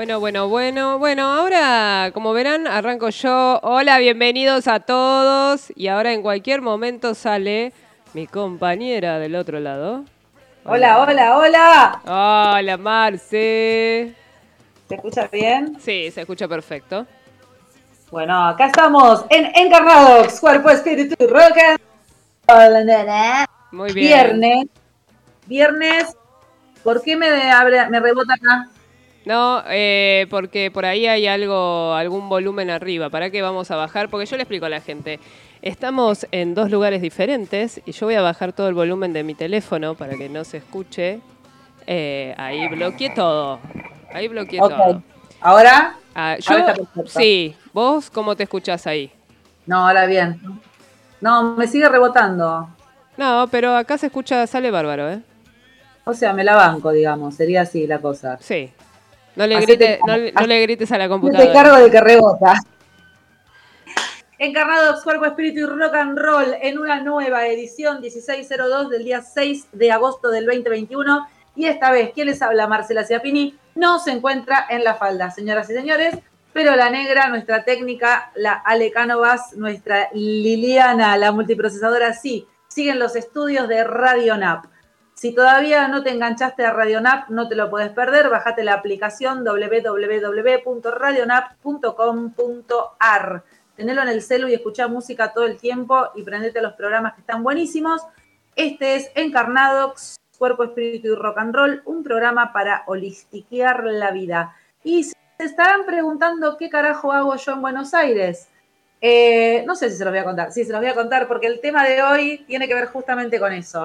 Bueno, bueno, bueno. Bueno, ahora, como verán, arranco yo. Hola, bienvenidos a todos. Y ahora en cualquier momento sale mi compañera del otro lado. Hola, hola, hola. Hola, Marce. ¿Se escucha bien? Sí, se escucha perfecto. Bueno, acá estamos en Encarnados, Cuerpo, Espíritu, Rock and Muy bien. Viernes. Viernes. ¿Por qué me, abre- me rebota acá? No, eh, porque por ahí hay algo, algún volumen arriba. ¿Para qué vamos a bajar? Porque yo le explico a la gente. Estamos en dos lugares diferentes y yo voy a bajar todo el volumen de mi teléfono para que no se escuche. Eh, ahí bloqueé todo. Ahí bloqueé todo. ¿Ahora? Ah, yo, Ahora sí, vos cómo te escuchás ahí. No, ahora bien. No, me sigue rebotando. No, pero acá se escucha, sale bárbaro, ¿eh? O sea, me la banco, digamos. Sería así la cosa. Sí. No le, no, le- no le grites a la Me computadora. cargo de que rebota. Encarnados, Cuerpo, Espíritu y Rock and Roll en una nueva edición 1602 del día 6 de agosto del 2021. Y esta vez, ¿quién les habla? Marcela Ciapini. No se encuentra en la falda, señoras y señores. Pero la negra, nuestra técnica, la Ale Cánovas, nuestra Liliana, la multiprocesadora, sí, siguen los estudios de Radio NAP. Si todavía no te enganchaste a RadioNap, no te lo puedes perder. Bájate la aplicación www.radionap.com.ar. Tenelo en el celu y escuchá música todo el tiempo y prendete los programas que están buenísimos. Este es Encarnadox, Cuerpo, Espíritu y Rock and Roll, un programa para holistiquear la vida. Y se estarán preguntando qué carajo hago yo en Buenos Aires. Eh, no sé si se los voy a contar. Sí, se los voy a contar porque el tema de hoy tiene que ver justamente con eso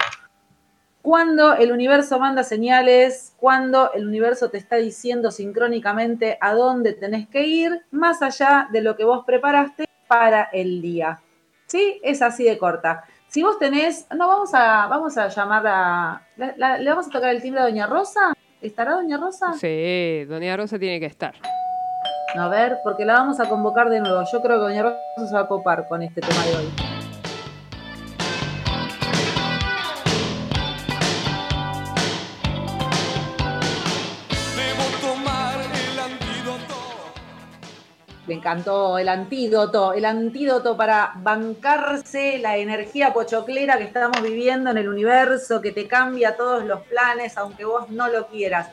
cuando el universo manda señales, cuando el universo te está diciendo sincrónicamente a dónde tenés que ir, más allá de lo que vos preparaste para el día. ¿Sí? Es así de corta. Si vos tenés, no, vamos a, vamos a llamar a, la- la- ¿le vamos a tocar el timbre a Doña Rosa? ¿Estará Doña Rosa? Sí, Doña Rosa tiene que estar. A ver, porque la vamos a convocar de nuevo. Yo creo que Doña Rosa se va a copar con este tema de hoy. Me encantó el antídoto, el antídoto para bancarse la energía pochoclera que estamos viviendo en el universo, que te cambia todos los planes, aunque vos no lo quieras.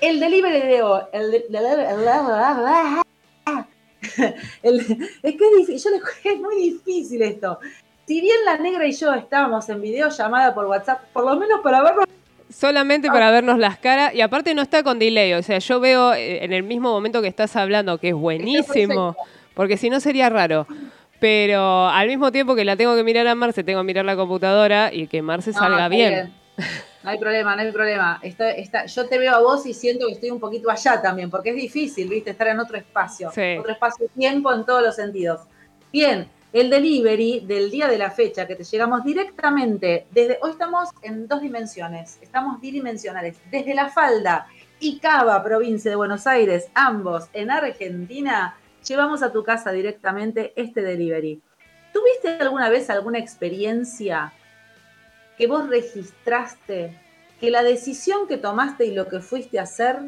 El delivery de hoy, el, de- el- es que es difícil, yo les- es muy difícil esto. Si bien la negra y yo estábamos en videollamada por WhatsApp, por lo menos para verlo Solamente para vernos las caras y aparte no está con delay, o sea, yo veo eh, en el mismo momento que estás hablando que es buenísimo, porque si no sería raro. Pero al mismo tiempo que la tengo que mirar a Marce, tengo que mirar la computadora y que Marce No, salga bien. No hay problema, no hay problema. Está- está- yo te veo a vos y siento que estoy un poquito allá también, porque es difícil, ¿viste? Estar en otro espacio. Sí. Otro espacio-tiempo en todos los sentidos. Bien, el delivery del día de la fecha, que te llegamos directamente desde. Hoy estamos en dos dimensiones, estamos bidimensionales. Desde La Falda y Cava, provincia de Buenos Aires, ambos en Argentina, llevamos a tu casa directamente este delivery. ¿Tuviste alguna vez alguna experiencia que vos registraste que la decisión que tomaste y lo que fuiste a hacer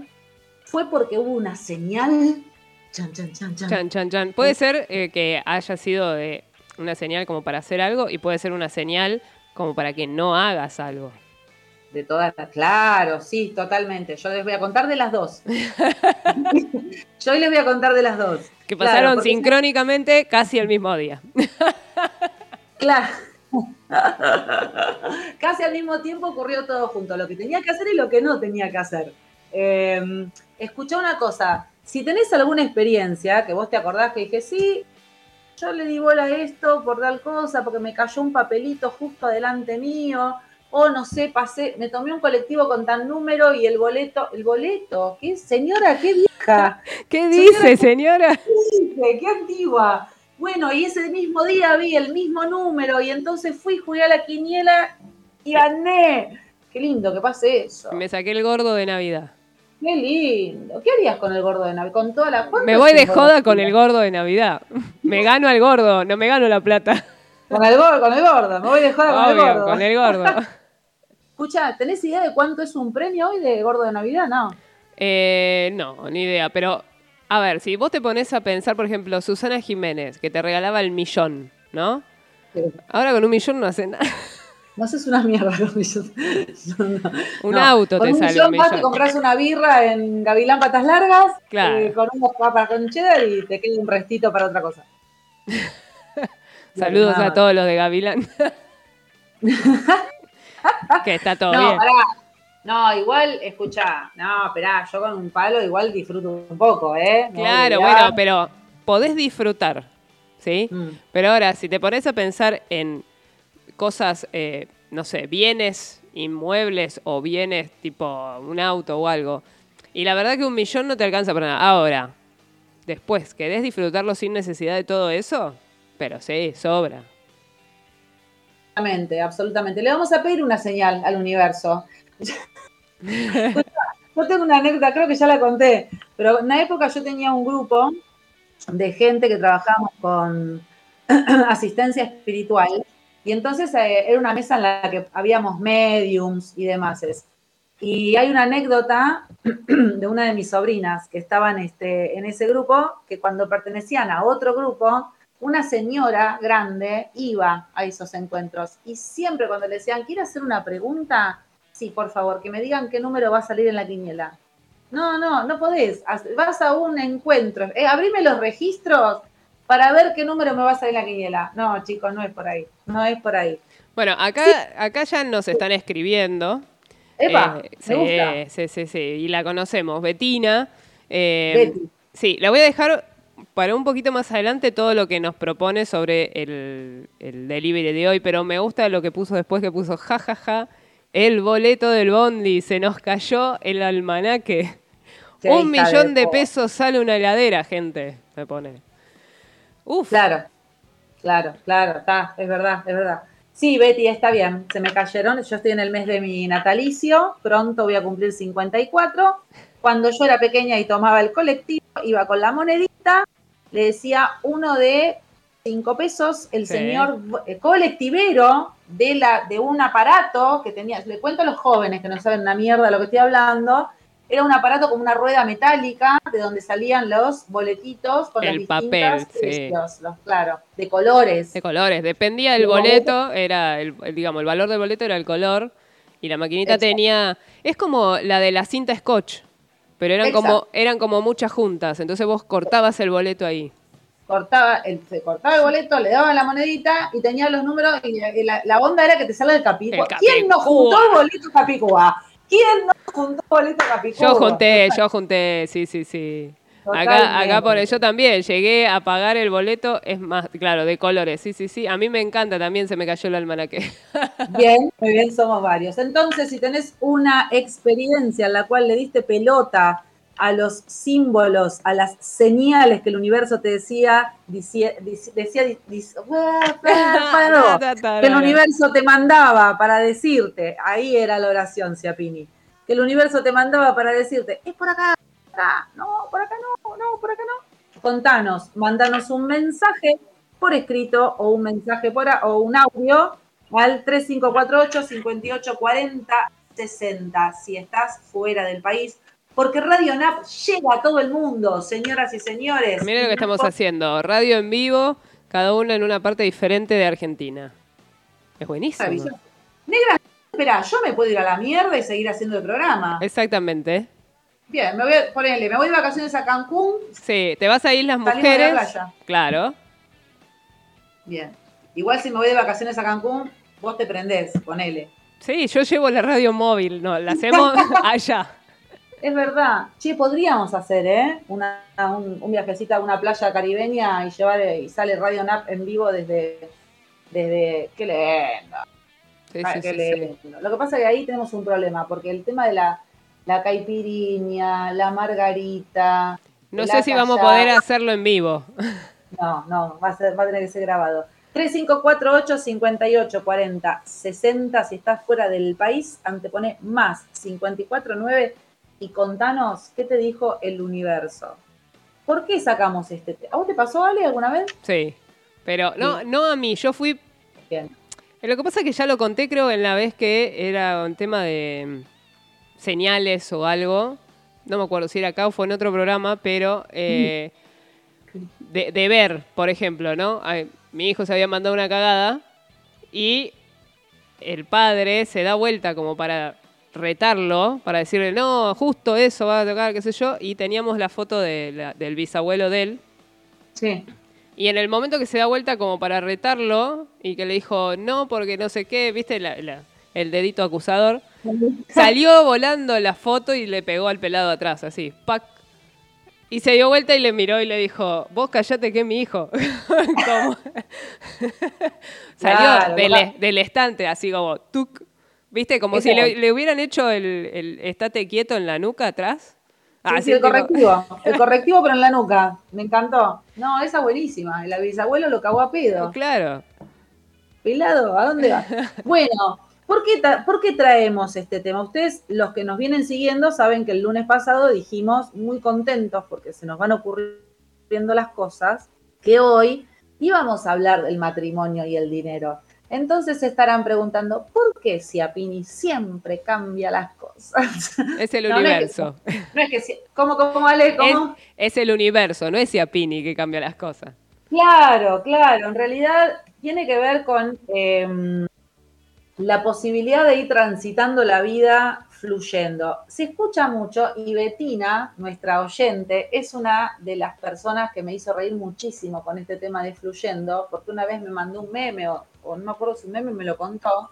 fue porque hubo una señal? Chan, chan, chan, chan. Chan, chan, chan. Puede ser eh, que haya sido de una señal como para hacer algo y puede ser una señal como para que no hagas algo. De todas las. Claro, sí, totalmente. Yo les voy a contar de las dos. Yo hoy les voy a contar de las dos. Que Claro, pasaron porque- sincrónicamente casi el mismo día. Claro. Casi al mismo tiempo ocurrió todo junto, lo que tenía que hacer y lo que no tenía que hacer. Eh, escuchá una cosa, si tenés alguna experiencia que vos te acordás que dije, sí, yo le di bola a esto por tal cosa, porque me cayó un papelito justo adelante mío, o no sé, pasé, me tomé un colectivo con tal número y el boleto, el boleto, qué señora, qué vieja. ¿Qué dice, señora? dice? ¡Qué antigua! Bueno, y ese mismo día vi el mismo número y entonces fui, jugué a la quiniela y gané. Qué lindo que pase eso. Me saqué el gordo de Navidad. Qué lindo. ¿Qué harías con el gordo de Navidad? Con toda la ¿cuánto Me voy de joda con el gordo de Navidad. Me gano al gordo, no me gano la plata. Con el gordo, con el gordo. Me voy de joda con el gordo. con el gordo. Escucha, ¿tenés idea de cuánto es un premio hoy de gordo de Navidad? No. Eh, no, ni idea. Pero, a ver, si vos te pones a pensar, por ejemplo, Susana Jiménez, que te regalaba el millón, ¿no? Ahora con un millón no hace nada. No haces una mierda con millón. No, no. Un No, auto con te un sale millón un vas, te compras una birra en Gavilán Patas Largas, Claro. eh, con unos papas con cheddar y te queda un restito para otra cosa. Saludos a todos los de Gavilán. que está todo no, bien. pará. No, igual, escucha, no, esperá, yo con un palo igual disfruto un poco, ¿eh? Claro, bueno, pero podés disfrutar, ¿sí? Mm. Pero ahora, si te pones a pensar en cosas, eh, no sé, bienes inmuebles o bienes tipo un auto o algo, y la verdad que un millón no te alcanza para nada. Ahora, después, ¿querés disfrutarlo sin necesidad de todo eso? Pero sí, sobra. Absolutamente, absolutamente. Le vamos a pedir una señal al universo. yo tengo una anécdota, creo que ya la conté, pero en una época yo tenía un grupo de gente que trabajábamos con asistencia espiritual y entonces eh, era una mesa en la que habíamos mediums y demás. Y hay una anécdota de una de mis sobrinas que estaban este, en ese grupo, que cuando pertenecían a otro grupo, una señora grande iba a esos encuentros y siempre cuando le decían, ¿quiere hacer una pregunta? Sí, por favor, que me digan qué número va a salir en la quiniela. No, no, no podés. Vas a un encuentro. Eh, abrime los registros para ver qué número me va a salir la quiniela. No, chicos, no es por ahí. No es por ahí. Bueno, acá, acá ya nos están escribiendo. Epa, Eh, me gusta. sí, sí, sí, sí, y la conocemos, Betina. eh, Betty. Sí, la voy a dejar para un poquito más adelante todo lo que nos propone sobre el, el delivery de hoy, pero me gusta lo que puso después, que puso jajaja, el boleto del bondi, se nos cayó el almanaque. Un millón de pesos sale una heladera, gente, me pone. Uf, Claro, claro, claro, está, es verdad, es verdad. Sí, Betty, está bien, se me cayeron, yo estoy en el mes de mi natalicio, pronto voy a cumplir 54. Cuando yo era pequeña y tomaba el colectivo, iba con la monedita, le decía uno de cinco pesos, el Sí. señor eh, colectivero de, la, de un aparato que tenía, le cuento a los jóvenes que no saben una mierda de lo que estoy hablando, era un aparato como una rueda metálica de donde salían los boletitos con El los papel, distintos sí. precios, los, claro, de colores. de colores, dependía del El boleto, era el, digamos, el valor del boleto era el color, y la maquinita Exacto. tenía, es como la de la cinta scotch, pero eran como, eran como muchas juntas, entonces vos cortabas el boleto ahí. Cortaba el, se cortaba el boleto, le daban la monedita y tenía los números y la, la- onda era que te salga el Capicúa. El ¿Quién no juntó el boleto Capicúa? ¿Quién no juntó el boleto Capicúa? Yo junté, yo junté, sí, sí, sí. Acá, acá por yo también llegué a pagar el boleto, es más, claro, de colores, sí, sí, sí. A mí me encanta también, se me cayó el almanaque. Bien, muy bien, somos varios. Entonces, si tenés una experiencia en la cual le diste pelota a los símbolos, a las señales que el universo te decía, decía, decía, decía- que el universo te mandaba para decirte, ahí era la oración, Ciapini, que el universo te mandaba para decirte, es por acá, no, por acá no, no, por acá no. Contanos, mandanos un mensaje por escrito o un mensaje por o un audio al 3548 5840 60 si estás fuera del país. Porque Radio NAP llega a todo el mundo, señoras y señores. Miren lo que estamos haciendo, radio en vivo, cada uno en una parte diferente de Argentina. Es buenísimo. Negra, espera, yo me puedo ir a la mierda y seguir haciendo el programa. Exactamente. Bien, me voy a ponerle, me voy de vacaciones a Cancún. Sí, te vas a Islas Salimos de la Mujeres. playa. Claro. Bien. Igual si me voy de vacaciones a Cancún, vos te prendés, ponele. Sí, yo llevo la radio móvil, no, la hacemos allá. Es verdad. Che, podríamos hacer, ¿eh? Una, un, un viajecito a una playa caribeña y llevar y sale Radio Nap en vivo desde. desde. Qué lindo. Sí, Ay, sí, qué sí, sí. lindo. Lo que pasa es que ahí tenemos un problema, porque el tema de la, la caipiriña, la margarita. No sé si vamos a poder hacerlo en vivo. No, no, va a, ser, va a tener que ser grabado. 3548 5840 60 si estás fuera del país, antepone más 549 y contanos qué te dijo el universo. ¿Por qué sacamos este tema? ¿A vos te pasó, Ale, alguna vez? Sí. Pero no, no a mí, yo fui Bien. Lo que pasa es que ya lo conté, creo, en la vez que era un tema de mm, señales o algo. no me acuerdo si era acá o fue en otro programa, pero eh, de, de ver, por ejemplo, ¿no? Ay, mi hijo se había mandado una cagada y el padre se da vuelta como para retarlo, para decirle, no, justo eso va a tocar, qué sé yo, y teníamos la foto de la- del bisabuelo de él. Sí. Y en el momento que se da vuelta como para retarlo y que le dijo, no, porque no sé qué, viste la- la- el dedito acusador, salió volando la foto y le pegó al pelado atrás, así, ¡pac! Y se dio vuelta y le miró y le dijo, vos callate que es mi hijo. Salió Claro, del, del estante, así como, tuc. ¿Viste? Como si le, hubieran hecho el, el estate quieto en la nuca atrás. Sí, Así sí, el correctivo. El correctivo, pero en la nuca. Me encantó. No, esa buenísima. El bisabuelo lo cagó a pedo. Claro. Pelado, ¿a dónde va? Bueno, ¿por qué, tra- por qué traemos este tema? Ustedes, los que nos vienen siguiendo, saben que el lunes pasado dijimos muy contentos porque se nos van ocurriendo las cosas, que hoy íbamos a hablar del matrimonio y el dinero. Entonces se estarán preguntando, ¿por qué Ciapini siempre cambia las cosas? Es el No, no es que- universo. No es que, ¿cómo, cómo, Ale? Es, ¿Cómo? es el universo, no es Ciapini que cambia las cosas. Claro, claro. En realidad tiene que ver con eh, la posibilidad de ir transitando la vida fluyendo. Se escucha mucho y Betina, nuestra oyente, es una de las personas que me hizo reír muchísimo con este tema de fluyendo, porque una vez me mandó un meme, o, no me acuerdo si un meme me lo contó,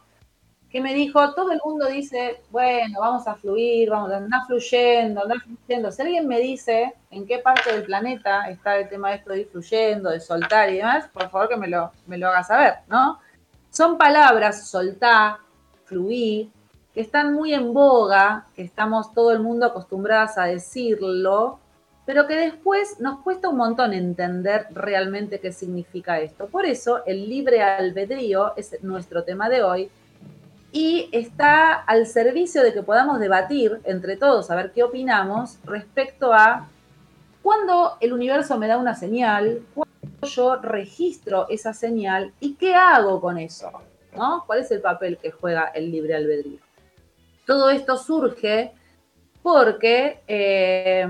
que me dijo, todo el mundo dice, bueno, vamos a fluir, vamos a andar fluyendo, andar fluyendo. Si alguien me dice en qué parte del planeta está el tema de esto de ir fluyendo, de soltar y demás, por favor que me lo, me lo haga saber, ¿no? Son palabras, soltar, fluir, que están muy en boga, que estamos todo el mundo acostumbradas a decirlo, pero que después nos cuesta un montón entender realmente qué significa esto. Por eso el libre albedrío es nuestro tema de hoy y está al servicio de que podamos debatir entre todos, a ver qué opinamos respecto a cuándo el universo me da una señal, cuándo yo registro esa señal y qué hago con eso, ¿no? ¿Cuál es el papel que juega el libre albedrío? Todo esto surge porque eh,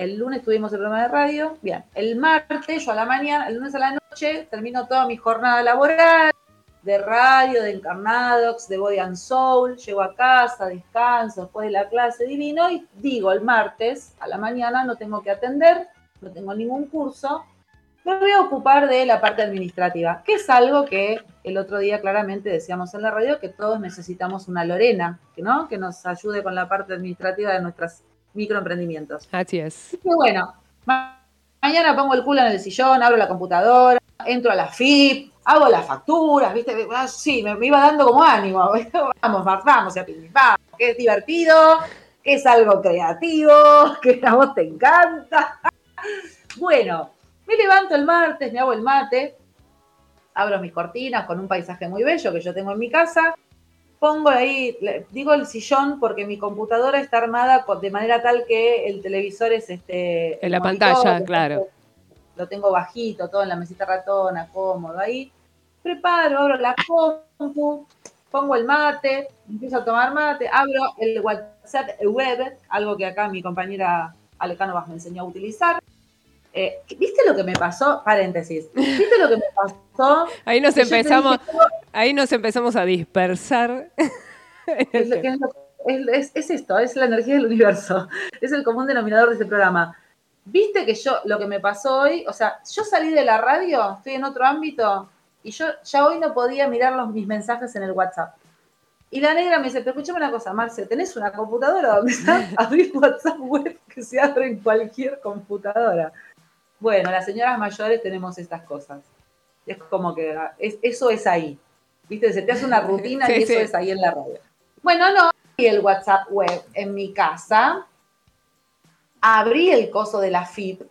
el lunes tuvimos el programa de radio, bien, el martes, yo a la mañana, el lunes a la noche, termino toda mi jornada laboral, de radio, de Encarnadox, de Body and Soul, llego a casa, descanso después de la clase divino y digo el martes a la mañana no tengo que atender, no tengo ningún curso, me voy a ocupar de la parte administrativa, que es algo que el otro día claramente decíamos en la radio que todos necesitamos una Lorena, no, que nos ayude con la parte administrativa de nuestros microemprendimientos. Así es. Bueno, ma- mañana pongo el culo en el sillón, abro la computadora, entro a la FIP, hago las facturas, ¿viste? Ah, Sí, me, me iba dando como ánimo. Vamos, vamos, a vamos, que es divertido, que es algo creativo, que a vos te encanta. Bueno, me levanto el martes, me hago el mate, abro mis cortinas con un paisaje muy bello que yo tengo en mi casa. Pongo ahí, digo el sillón porque mi computadora está armada de manera tal que el televisor es este. En la monitor, pantalla, claro. tengo- Lo tengo bajito, todo en la mesita ratona, cómodo ahí. Preparo, abro la compu, pongo el mate, empiezo a tomar mate, abro el WhatsApp web, algo que acá mi compañera Alecano me enseñó a utilizar. Eh, ¿Viste lo que me pasó? Paréntesis. ¿Viste lo que me pasó? Ahí nos empezamos, dije, ahí nos empezamos a dispersar. Es, lo que es, lo- es- es- es esto, es la energía del universo. Es el común denominador de este programa. Viste que yo, lo que me pasó hoy, o sea, yo salí de la radio, estoy en otro ámbito, y yo ya hoy no podía mirar los, mis mensajes en el WhatsApp. Y la negra me dice, pero escúchame una cosa, Marce, ¿tenés una computadora donde está? Abrir WhatsApp web que se abre en cualquier computadora. Bueno, las señoras mayores tenemos estas cosas. Es como que ah, es- eso es ahí. ¿Viste? Se te hace una rutina Sí, y eso sí. es ahí en la radio. Bueno, no, abrí el WhatsApp web en mi casa. Abrí el coso de la FIP,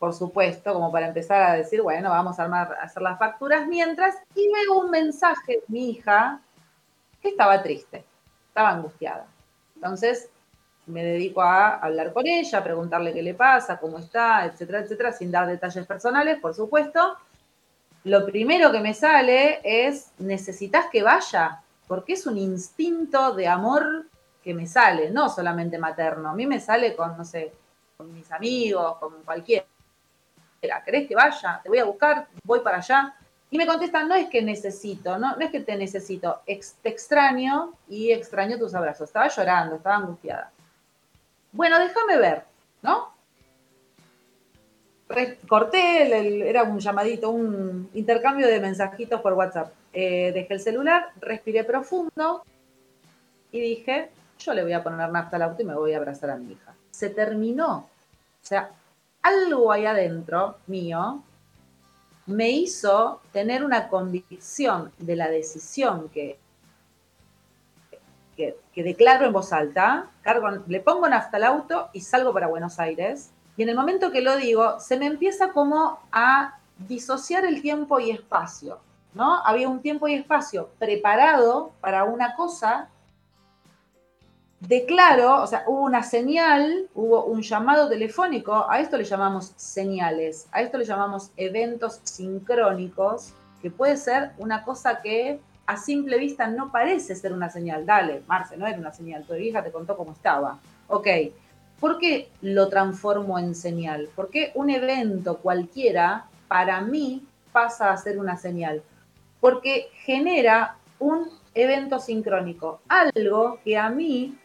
por supuesto, como para empezar a decir, bueno, vamos a, armar, a hacer las facturas mientras. Y veo un mensaje de mi hija que estaba triste, estaba angustiada. Entonces me dedico a hablar con ella, preguntarle qué le pasa, cómo está, etcétera, etcétera, sin dar detalles personales, por supuesto. Lo primero que me sale es, necesitas que vaya, porque es un instinto de amor que me sale, no solamente materno, a mí me sale con, no sé, con mis amigos, con cualquiera. ¿Querés que vaya? Te voy a buscar, voy para allá. Y me contestan, no es que necesito, no es que te necesito, te extraño y extraño tus abrazos. Estaba llorando, estaba angustiada. Bueno, déjame ver, ¿no? corté, era un llamadito, un intercambio de mensajitos por WhatsApp. Eh, dejé el celular, respiré profundo y dije, yo le voy a poner nafta al auto y me voy a abrazar a mi hija. Se terminó. O sea, algo ahí adentro mío me hizo tener una convicción de la decisión que, que, declaro en voz alta, cargo, le pongo nafta al auto y salgo para Buenos Aires. Y en el momento que lo digo, se me empieza como a disociar el tiempo y espacio, ¿no? Había un tiempo y espacio preparado para una cosa declaro, o sea, hubo una señal, hubo un llamado telefónico, a esto le llamamos señales, a esto le llamamos eventos sincrónicos, que puede ser una cosa que a simple vista no parece ser una señal. Dale, Marce, no era una señal, tu hija te contó cómo estaba. Ok, ¿por qué lo transformo en señal? Porque un evento cualquiera, para mí, pasa a ser una señal. Porque genera un evento sincrónico, algo que a mí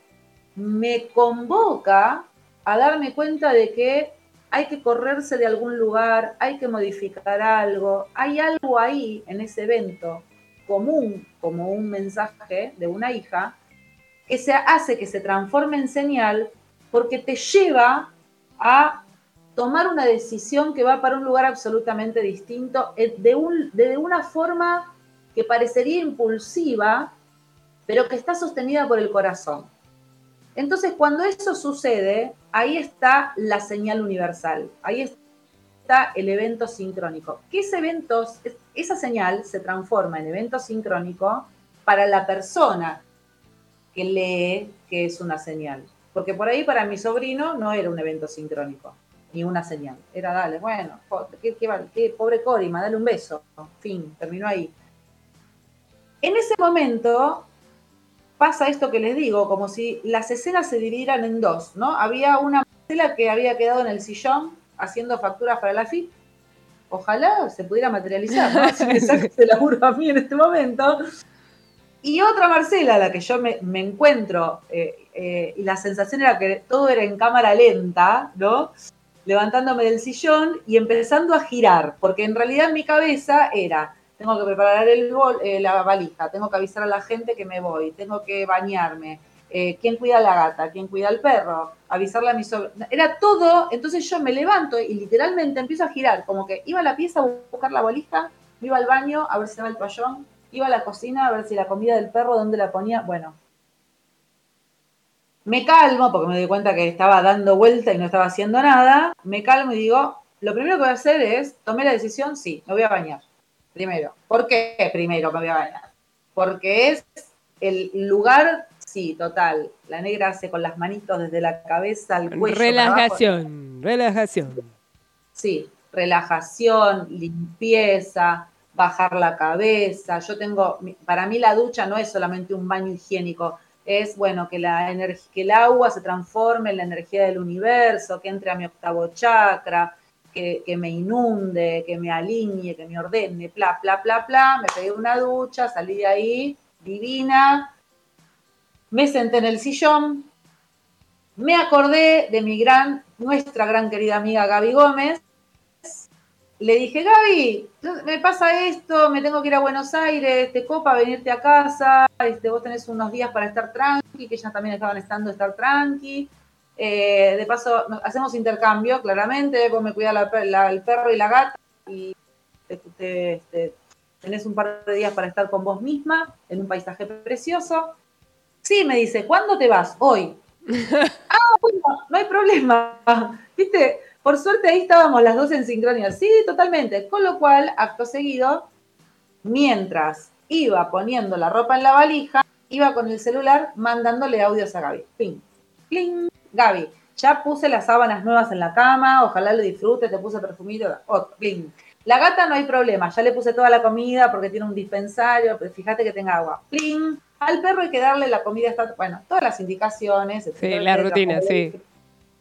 me convoca a darme cuenta de que hay que correrse de algún lugar, hay que modificar algo, hay algo ahí en ese evento común, como un mensaje de una hija, que se hace que se transforme en señal porque te lleva a tomar una decisión que va para un lugar absolutamente distinto, eh, de, un, de una forma que parecería impulsiva, pero que está sostenida por el corazón. Entonces, cuando eso sucede, ahí está la señal universal, ahí está el evento sincrónico. ¿Qué ese evento, esa señal se transforma en evento sincrónico para la persona que lee que es una señal. Porque por ahí para mi sobrino no era un evento sincrónico, ni una señal. Era, dale, bueno, qué, qué pobre Corima, dale un beso. Fin, terminó ahí. En ese momento, pasa esto que les digo, como si las escenas se dividieran en dos, ¿no? Había una Marcela que había quedado en el sillón haciendo facturas para la FIP. Ojalá se pudiera materializar, ¿no? Si me ese laburo a mí en este momento. Y otra Marcela, la que yo me, encuentro, eh, eh, y la sensación era que todo era en cámara lenta, ¿no? Levantándome del sillón y empezando a girar, porque en realidad en mi cabeza era, tengo que preparar el eh, la valija, tengo que avisar a la gente que me voy, tengo que bañarme, eh, quién cuida a la gata, quién cuida al perro, avisarle a mi sobrino. Era todo, entonces yo me levanto y literalmente empiezo a girar, como que iba a la pieza a buscar la valija, iba al baño a ver si estaba el toallón, iba a la cocina a ver si la comida del perro, dónde la ponía, bueno. Me calmo porque me di cuenta que estaba dando vuelta y no estaba haciendo nada. Me calmo y digo, lo primero que voy a hacer es, tomé la decisión, sí, me voy a bañar primero. ¿Por qué primero me voy a bañar? Porque es el lugar, sí, total. La negra hace con las manitos desde la cabeza al cuello. Relajación, relajación. Sí, relajación, limpieza, bajar la cabeza. Yo tengo, para mí la ducha no es solamente un baño higiénico, es bueno que, la que el agua se transforme en la energía del universo, que entre a mi octavo chakra, que, me inunde, que me alinee, que me ordene, bla, bla, bla, bla. Me pegué una ducha, salí de ahí, divina. Me senté en el sillón. Me acordé de mi gran, nuestra gran querida amiga Gaby Gómez. Le dije, Gaby, me pasa esto, me tengo que ir a Buenos Aires, te copa venirte a casa, este, vos tenés unos días para estar tranqui, que ellas también estaban estando estar tranqui eh, de paso, hacemos intercambio, claramente. Vos me cuidas el perro y la gata y te, tenés un par de días para estar con vos misma en un paisaje precioso. Sí, me dice, ¿cuándo te vas? Hoy. ah, bueno, no hay problema. ¿Viste? Por suerte ahí estábamos las dos en sincronía. Sí, totalmente. Con lo cual, acto seguido, mientras iba poniendo la ropa en la valija, iba con el celular mandándole audios a Gaby. Ping, pling, Gaby, ya puse las sábanas nuevas en la cama, ojalá lo disfrute, te puse perfumito, otro, La gata no hay problema, ya le puse toda la comida porque tiene un dispensario, pero fíjate que tenga agua. Pling, Al perro hay que darle la comida, está, bueno, todas las indicaciones. Sí, etcétera, la rutina, sí.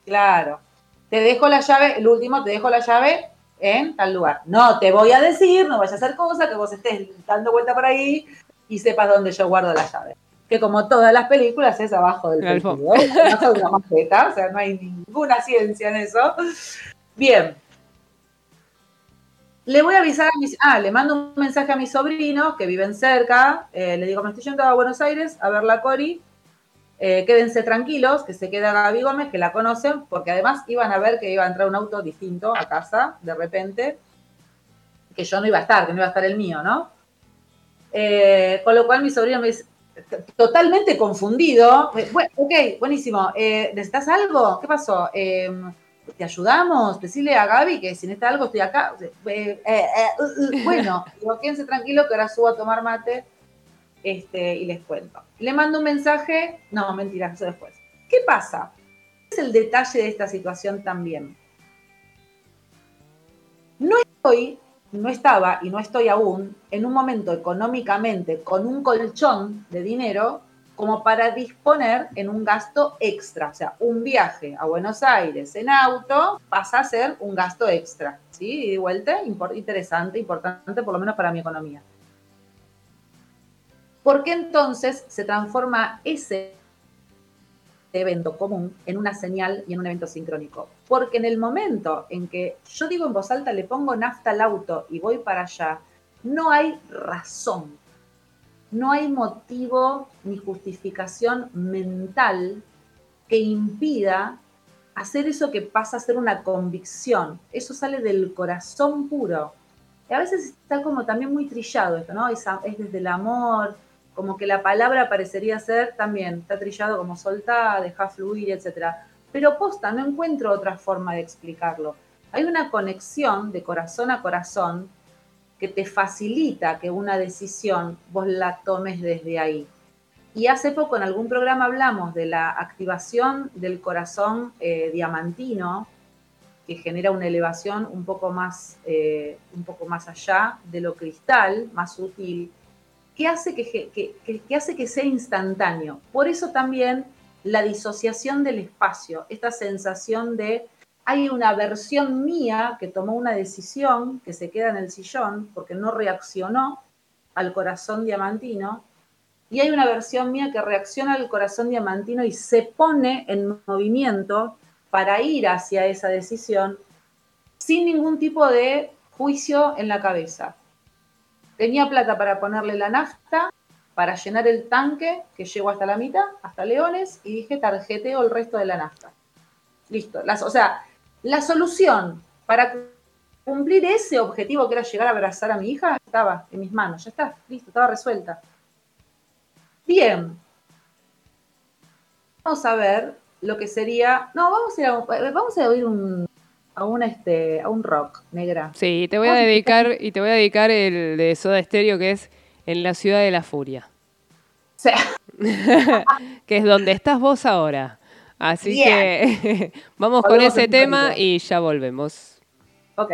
Claro. Te dejo la llave, el último, te dejo la llave en tal lugar. No te voy a decir, no vayas a hacer cosas que vos estés dando vuelta por ahí y sepas dónde yo guardo la llave. Que como todas las películas es abajo del La alfombra. vestido. No es una maceta, o sea, no hay ninguna ciencia en eso. Bien. Le voy a avisar a mis. Ah, le mando un mensaje a mis sobrinos que viven cerca. eh, le digo, me estoy yendo a Buenos Aires a ver la Cori. Eh, quédense tranquilos, que se queda Gaby Gómez, que la conocen, porque además iban a ver que iba a entrar un auto distinto a casa, de repente, que yo no iba a estar, que no iba a estar el mío, ¿no? Eh, con lo cual mi sobrino me dice, totalmente confundido, bueno, ok, buenísimo, ¿necesitas algo? ¿Qué pasó? ¿Te ayudamos? Decirle a Gaby que si necesita algo estoy acá. Eh, eh, eh, uh, uh, bueno, digo, quédense tranquilos que ahora subo a tomar mate este, y les cuento. Le mando un mensaje, no, mentira, eso después. ¿Qué pasa? ¿Cuál es el detalle de esta situación también? No estoy, no estaba y no estoy aún en un momento económicamente con un colchón de dinero como para disponer en un gasto extra. O sea, un viaje a Buenos Aires en auto pasa a ser un gasto extra. ¿Sí? Y de vuelta, interesante, importante, por lo menos para mi economía. ¿Por qué entonces se transforma ese evento común en una señal y en un evento sincrónico? Porque en el momento en que yo digo en voz alta, le pongo nafta al auto y voy para allá, no hay razón, no hay motivo ni justificación mental que impida hacer eso que pasa a ser una convicción. Eso sale del corazón puro. Y a veces está como también muy trillado esto, ¿no? Es, desde el amor, como que la palabra parecería ser también, está trillado como soltar, dejar fluir, etc. Pero posta, no encuentro otra forma de explicarlo. Hay una conexión de corazón a corazón que te facilita que una decisión vos la tomes desde ahí. Y hace poco en algún programa hablamos de la activación del corazón eh, diamantino, que genera una elevación un poco, más, eh, un poco más allá de lo cristal, más sutil, que hace que, que- que- que hace que sea instantáneo. Por eso también la disociación del espacio, esta sensación de hay una versión mía que tomó una decisión, que se queda en el sillón porque no reaccionó al corazón diamantino, y hay una versión mía que reacciona al corazón diamantino y se pone en movimiento para ir hacia esa decisión sin ningún tipo de juicio en la cabeza. Tenía plata para ponerle la nafta, para llenar el tanque que llegó hasta la mitad, hasta Leones, y dije tarjeteo el resto de la nafta. Listo. Las, o sea, la solución para cumplir ese objetivo que era llegar a abrazar a mi hija estaba en mis manos. Ya está, listo, estaba resuelta. Bien. Vamos a ver lo que sería. No, vamos a ir a, vamos a oír un, a, un, este, a un rock negra. Sí, te voy a dedicar y te voy a dedicar el de Soda Stereo que es En la ciudad de la furia, que es donde estás vos ahora. Así Bien. que vamos con ese tema y ya volvemos. ok.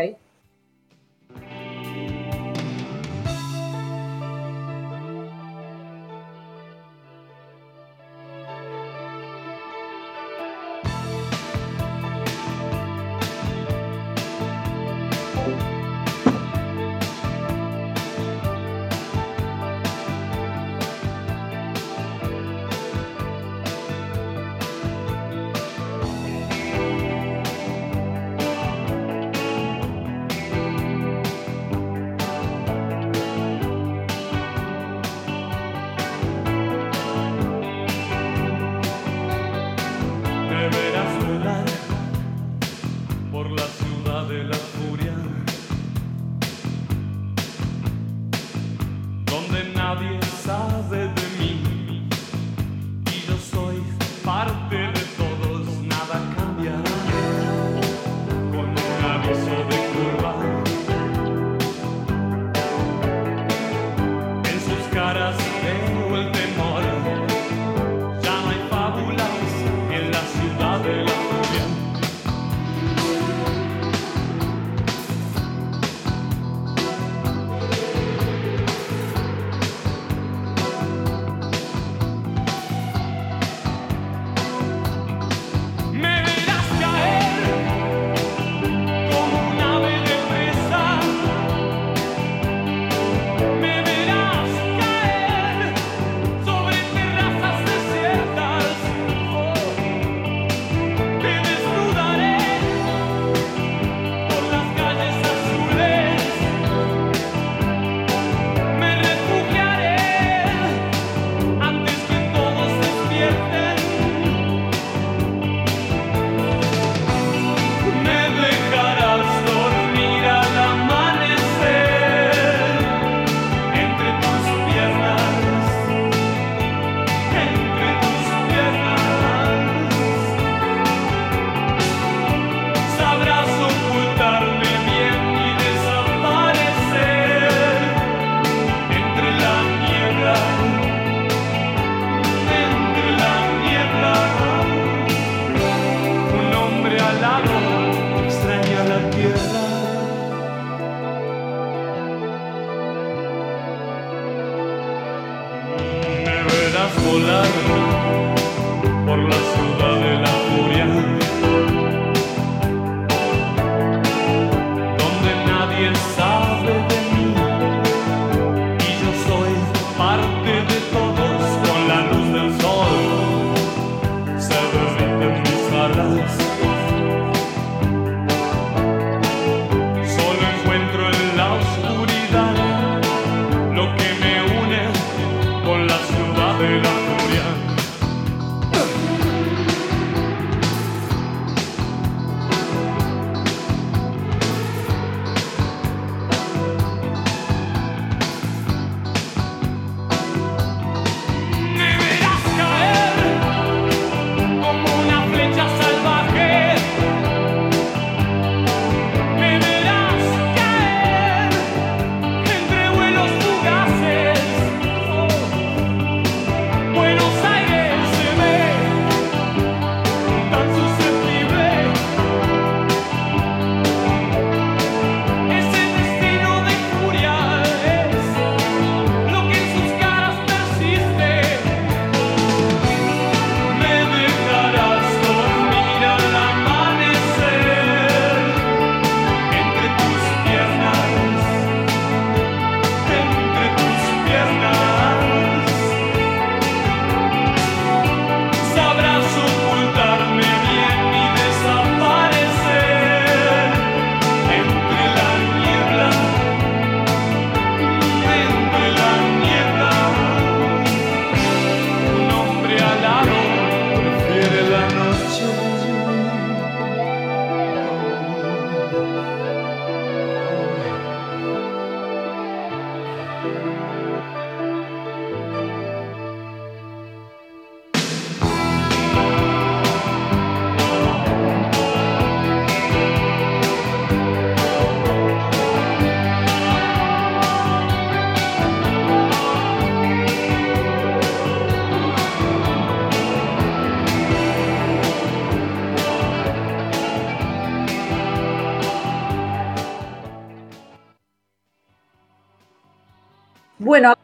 Bueno,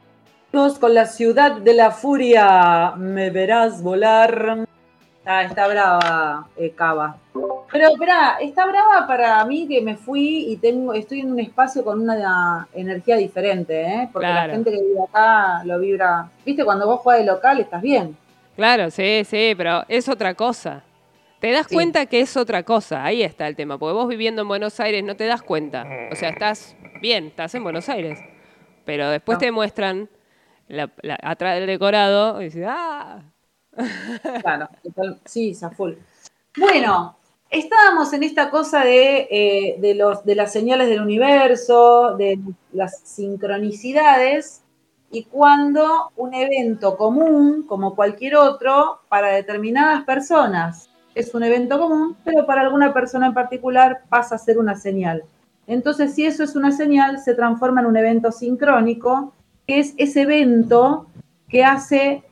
vamos con la ciudad de la furia. Me verás volar. Ah, está brava, eh, Cava. Pero espera, está brava para mí que me fui y tengo, estoy en un espacio con una energía diferente, ¿eh? Porque Claro. la gente que vive acá lo vibra. Viste, cuando vos jugás de local estás bien. Claro, sí, sí, pero es otra cosa. Te das Sí. cuenta que es otra cosa, ahí está el tema, porque vos viviendo en Buenos Aires no te das cuenta. O sea, estás bien, estás en Buenos Aires, pero después No. te muestran la- la- atrás del decorado y dices, ¡ah! Claro, total- sí, a full. Bueno, estábamos en esta cosa de, eh, de, los, de las señales del universo, de las sincronicidades, y cuando un evento común, como cualquier otro, para determinadas personas es un evento común, pero para alguna persona en particular pasa a ser una señal. Entonces, si eso es una señal, se transforma en un evento sincrónico, que es ese evento que hace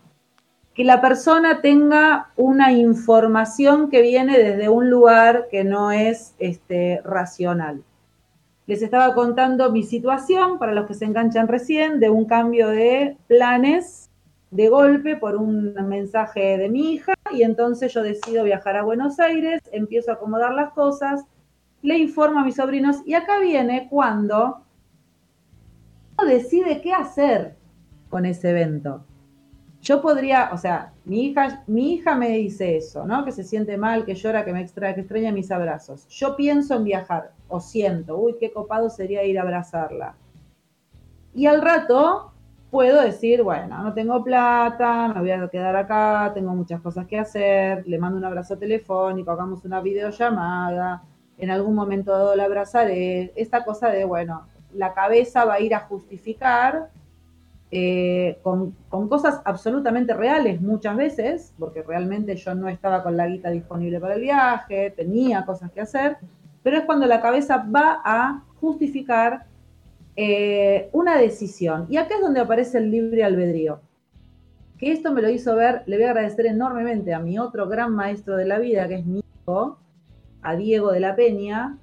que la persona tenga una información que viene desde un lugar que no es este, racional. Les estaba contando mi situación, para los que se enganchan recién, de un cambio de planes de golpe por un mensaje de mi hija y entonces yo decido viajar a Buenos Aires, empiezo a acomodar las cosas, le informo a mis sobrinos y acá viene cuando uno decide qué hacer con ese evento yo podría, o sea, mi hija, mi hija me dice eso, ¿no? Que se siente mal, que llora, que me extraña, que extraña mis abrazos. Yo pienso en viajar, o siento, uy, qué copado sería ir a abrazarla. Y al rato puedo decir, bueno, no tengo plata, me voy a quedar acá, tengo muchas cosas que hacer, le mando un abrazo telefónico, hagamos una videollamada, en algún momento dado la abrazaré. Esta cosa de, bueno, la cabeza va a ir a justificar eh, con, con cosas absolutamente reales muchas veces, porque realmente yo no estaba con la guita disponible para el viaje, tenía cosas que hacer, pero es cuando la cabeza va a justificar eh, una decisión. Y acá es donde aparece el libre albedrío. Que esto me lo hizo ver, le voy a agradecer enormemente a mi otro gran maestro de la vida, que es mi hijo, a Diego de la Peña,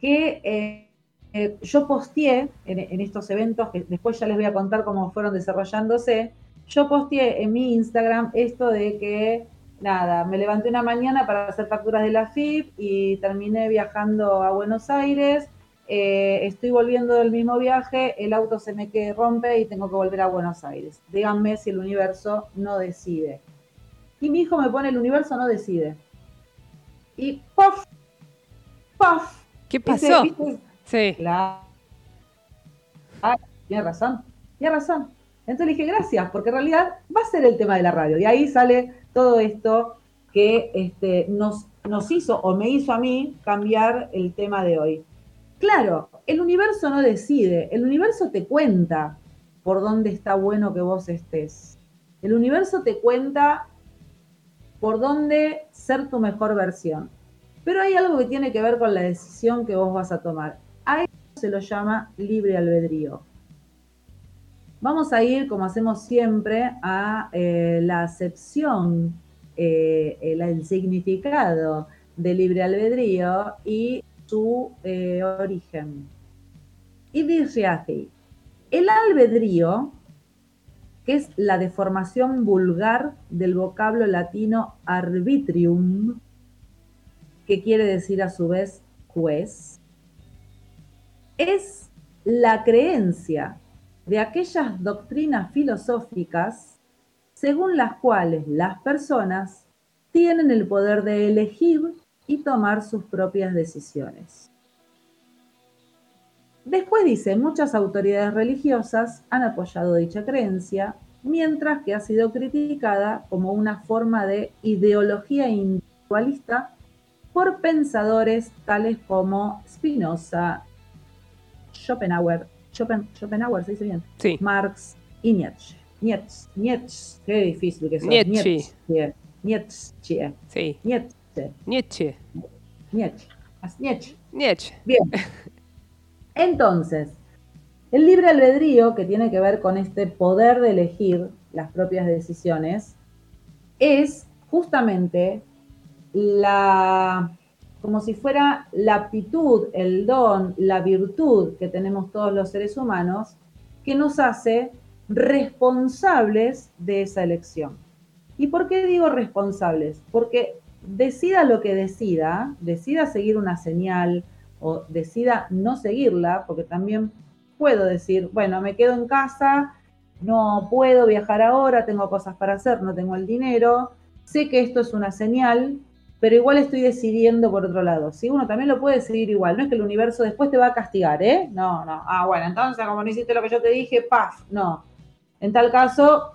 que eh, eh, yo posteé en, estos eventos, que después ya les voy a contar cómo fueron desarrollándose, yo posteé en mi Instagram esto de que, nada, me levanté una mañana para hacer facturas de la FIP y terminé viajando a Buenos Aires. Eh, estoy volviendo del mismo viaje, el auto se me que rompe y tengo que volver a Buenos Aires. Díganme si el universo no decide. Y mi hijo me pone, el universo no decide. Y ¡puff! ¡puff! ¿Qué pasó? Sí. Claro. Ah, tiene razón, tiene razón. Entonces le dije, gracias, porque en realidad va a ser el tema de la radio. Y ahí sale todo esto que este, nos, nos hizo o me hizo a mí cambiar el tema de hoy. Claro, el universo no decide, el universo te cuenta por dónde está bueno que vos estés. El universo te cuenta por dónde ser tu mejor versión. Pero hay algo que tiene que ver con la decisión que vos vas a tomar. A eso se lo llama libre albedrío. Vamos a ir, como hacemos siempre, a eh, la acepción, eh, el, significado de libre albedrío y su eh, origen. Y dice así, el albedrío, es la deformación vulgar del vocablo latino arbitrium, que quiere decir a su vez juez, es la creencia de aquellas doctrinas filosóficas según las cuales las personas tienen el poder de elegir y tomar sus propias decisiones. Después dice, muchas autoridades religiosas han apoyado dicha creencia, mientras que ha sido criticada como una forma de ideología individualista por pensadores tales como Spinoza, Schopenhauer, Schopenhauer, se dice bien. Sí. Marx y Nietzsche. Nietzsche, Nietzsche, qué difícil que es. Nietzsche. Nietzsche. Sí. Nietzsche. Nietzsche. Nietzsche. Nietzsche. Nietzsche. Bien. Entonces, el libre albedrío, que tiene que ver con este poder de elegir las propias decisiones, es justamente la como si fuera la aptitud, el don, la virtud que tenemos todos los seres humanos, que nos hace responsables de esa elección. ¿Y por qué digo responsables? Porque decida lo que decida, decida seguir una señal o decida no seguirla, porque también puedo decir, bueno, me quedo en casa, no puedo viajar ahora, tengo cosas para hacer, no tengo el dinero, sé que esto es una señal, pero igual estoy decidiendo por otro lado. Si uno también lo puede decidir igual, no es que el universo después te va a castigar, ¿eh? No, no. Ah, bueno, entonces como no hiciste lo que yo te dije, paf, no. En tal caso,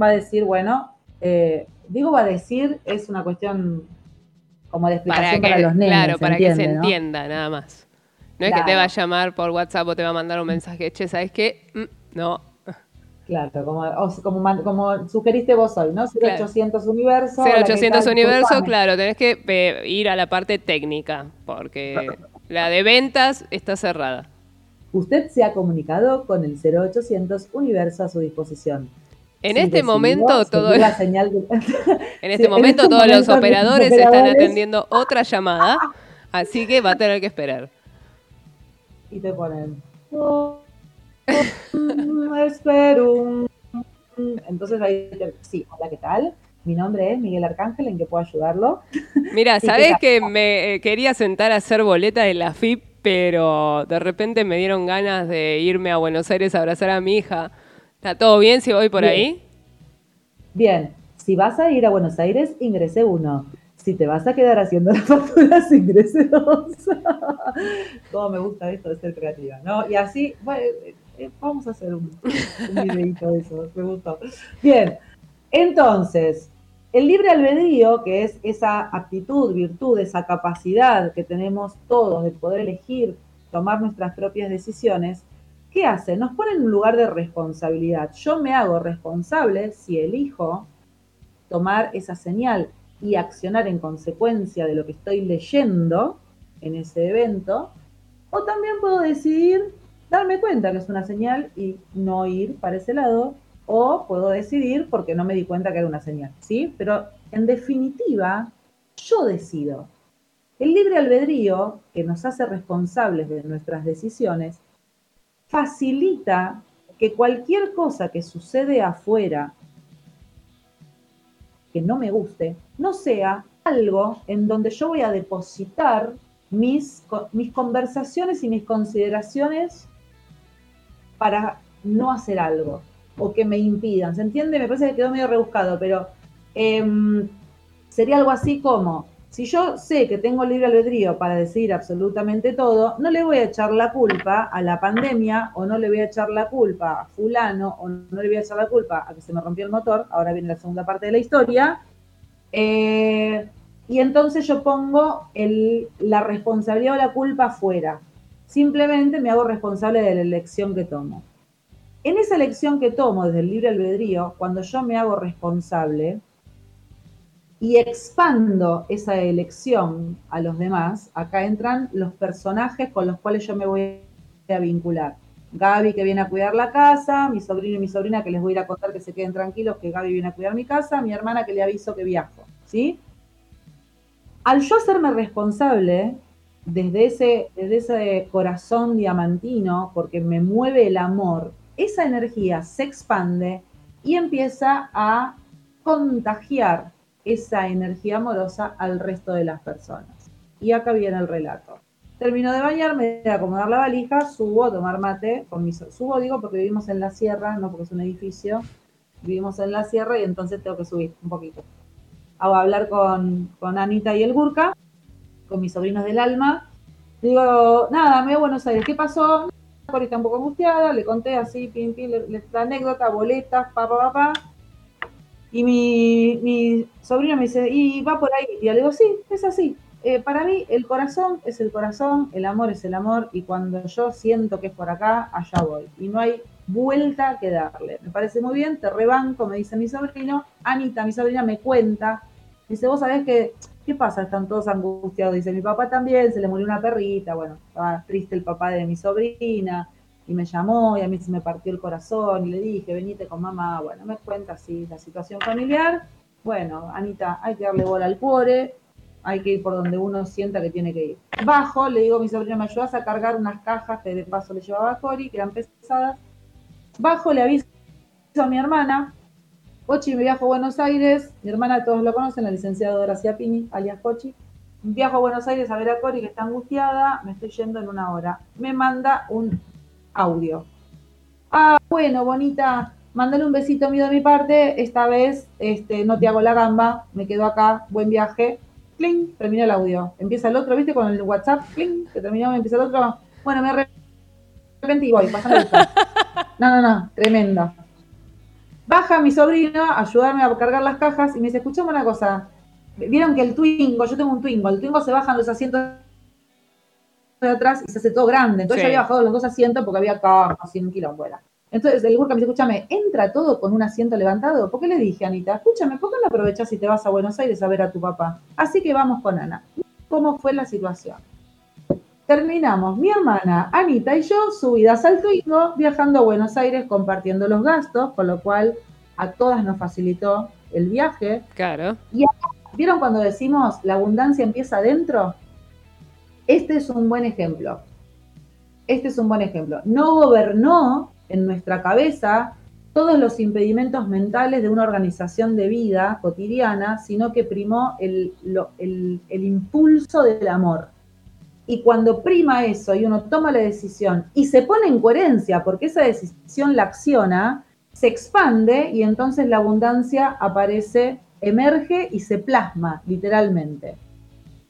va a decir, bueno, eh, digo va a decir, es una cuestión como de explicación para, los nenes. Claro, para que se entienda, nada más. No es que te va a llamar por WhatsApp o te va a mandar un mensaje, che, ¿sabes qué? Mm, no, Claro, como, como, sugeriste vos hoy, ¿no? 0800 Universo. 0800 Universo, claro, tenés que eh, ir a la parte técnica, porque la de ventas está cerrada. Usted se ha comunicado con el 0800 Universo a su disposición. En este momento, todo en este momento todos los operadores están atendiendo otra llamada, así que va a tener que esperar. Y te ponen espero. Entonces ahí, sí, hola, ¿qué tal? Mi nombre es Miguel Arcángel, ¿en qué puedo ayudarlo? Mira, sabes que me eh, quería sentar a hacer boletas de la FIP, pero de repente me dieron ganas de irme a Buenos Aires a abrazar a mi hija. ¿Está todo bien si voy por ahí? Bien, si vas a ir a Buenos Aires, ingrese uno. Si te vas a quedar haciendo las facturas, ingrese dos. Todo me gusta esto de ser creativa, ¿no? Y así, bueno, eh, vamos a hacer un, videito de eso, me gustó. Bien, entonces, el libre albedrío, que es esa aptitud, virtud, esa capacidad que tenemos todos de poder elegir, tomar nuestras propias decisiones, ¿qué hace? Nos pone en un lugar de responsabilidad. Yo me hago responsable si elijo tomar esa señal y accionar en consecuencia de lo que estoy leyendo en ese evento, o también puedo decidir darme cuenta que es una señal y no ir para ese lado, o puedo decidir porque no me di cuenta que era una señal, ¿sí? Pero en definitiva, yo decido. El libre albedrío, que nos hace responsables de nuestras decisiones, facilita que cualquier cosa que sucede afuera que no me guste, no sea algo en donde yo voy a depositar mis, mis conversaciones y mis consideraciones para no hacer algo o que me impidan. ¿Se entiende? Me parece que quedó medio rebuscado, pero em, sería algo así como, si yo sé que tengo libre albedrío para decidir absolutamente todo, no le voy a echar la culpa a la pandemia o no le voy a echar la culpa a fulano o no le voy a echar la culpa a que se me rompió el motor, ahora viene la segunda parte de la historia, eh, y entonces yo pongo la responsabilidad o la culpa afuera. Simplemente me hago responsable de la elección que tomo. En esa elección que tomo desde el libre albedrío, cuando yo me hago responsable, y expando esa elección a los demás, acá entran los personajes con los cuales yo me voy a vincular. Gaby que viene a cuidar la casa, mi sobrino y mi sobrina que les voy a ir a contar que se queden tranquilos que Gaby viene a cuidar mi casa, mi hermana que le aviso que viajo, ¿sí? Al yo hacerme responsable desde ese, desde ese corazón diamantino, porque me mueve el amor, esa energía se expande y empieza a contagiar esa energía amorosa al resto de las personas. Y acá viene el relato. Termino de bañarme, de acomodar la valija, subo a tomar mate con mis... Subo, digo, porque vivimos en la sierra, no porque es un edificio. Vivimos en la sierra y entonces tengo que subir un poquito. Hago hablar con, con Anita y el Burka, con mis sobrinos del alma. Digo, nada, me voy a Buenos Aires. ¿Qué pasó? Cori está un poco angustiada, le conté así, pin, pin, la anécdota, boletas, pa, pa, pa, y mi, mi sobrino me dice, y va por ahí. Y yo le digo, sí, es así. Eh, para mí el corazón es el corazón, el amor es el amor, y cuando yo siento que es por acá, allá voy. Y no hay vuelta que darle. Me parece muy bien, te rebanco, me dice mi sobrino. Anita, mi sobrina, me cuenta. Dice, vos sabés que, ¿qué pasa? Están todos angustiados. Dice, mi papá también, se le murió una perrita. Bueno, estaba triste el papá de mi sobrina y me llamó y a mí se me partió el corazón y le dije, venite con mamá, bueno, me cuenta así la situación familiar. Bueno, Anita, hay que darle bola al pobre, hay que ir por donde uno sienta que tiene que ir. Bajo, le digo a mi sobrino, ¿me ayudas a cargar unas cajas que de paso le llevaba a Cori, que eran pesadas? Bajo, le aviso a mi hermana, Cochi, me viajo a Buenos Aires, mi hermana todos lo conocen, la licenciada Gracia Pini, alias Cochi. Viajo a Buenos Aires a ver a Cori, que está angustiada, me estoy yendo en una hora. Me manda un audio. Ah, bueno, bonita, mándale un besito mío de mi parte. Esta vez este, no te hago la gamba, me quedo acá, buen viaje. Cling, termina el audio. Empieza el otro, ¿viste? Con el WhatsApp, cling, que terminó, empieza el otro. Bueno, me arrepentí y voy, pasando No, no, no, tremendo. Baja mi sobrino a ayudarme a cargar las cajas y me dice, escuchame una cosa. Vieron que el Twingo, yo tengo un Twingo, el Twingo se bajan los asientos de atrás y se hace todo grande. Entonces yo había bajado los dos asientos porque había cajas así un quilombo Entonces el Burka me dice, escúchame, ¿entra todo con un asiento levantado? ¿Por qué le dije, Anita? Escúchame, ¿por qué no aprovechas y te vas a Buenos Aires a ver a tu papá? Así que vamos con Ana. ¿Cómo fue la situación? Terminamos mi hermana Anita y yo subidas al Twingo, viajando a Buenos Aires, compartiendo los gastos, con lo cual a todas nos facilitó el viaje. Claro. Y ¿vieron cuando decimos la abundancia empieza adentro? Este es un buen ejemplo. Este es un buen ejemplo. No gobernó en nuestra cabeza todos los impedimentos mentales de una organización de vida cotidiana, sino que primó el, impulso del amor. Y cuando prima eso y uno toma la decisión y se pone en coherencia porque esa decisión la acciona, se expande y entonces la abundancia aparece, emerge y se plasma literalmente.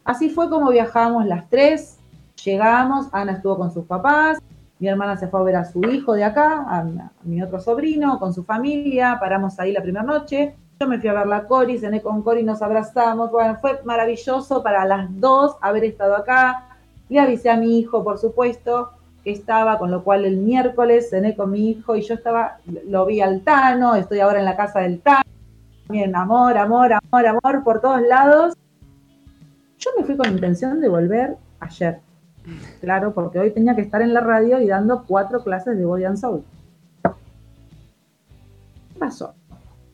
Así fue como viajamos las tres, llegamos, Ana estuvo con sus papás, mi hermana se fue a ver a su hijo de acá, a, mi otro sobrino, con su familia, paramos ahí la primera noche, yo me fui a ver la Cori, cené con Cori, nos abrazamos, bueno, fue maravilloso para las dos haber estado acá, le avisé a mi hijo, por supuesto, que estaba, con lo cual el miércoles cené con mi hijo y yo estaba, lo vi al Tano, estoy ahora en la casa del Tano, bien, amor, amor, amor, amor por todos lados, yo me fui con intención de volver ayer. Claro, porque hoy tenía que estar en la radio y dando cuatro clases de Body and Soul. ¿Qué pasó?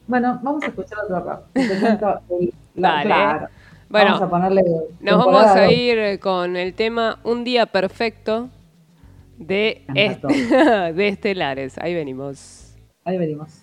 Bueno, vamos a escuchar otro rock. Vale. Bueno, vamos a ponerle nos vamos a ir con el tema Un día perfecto de, de Estelares. Ahí venimos. Ahí venimos.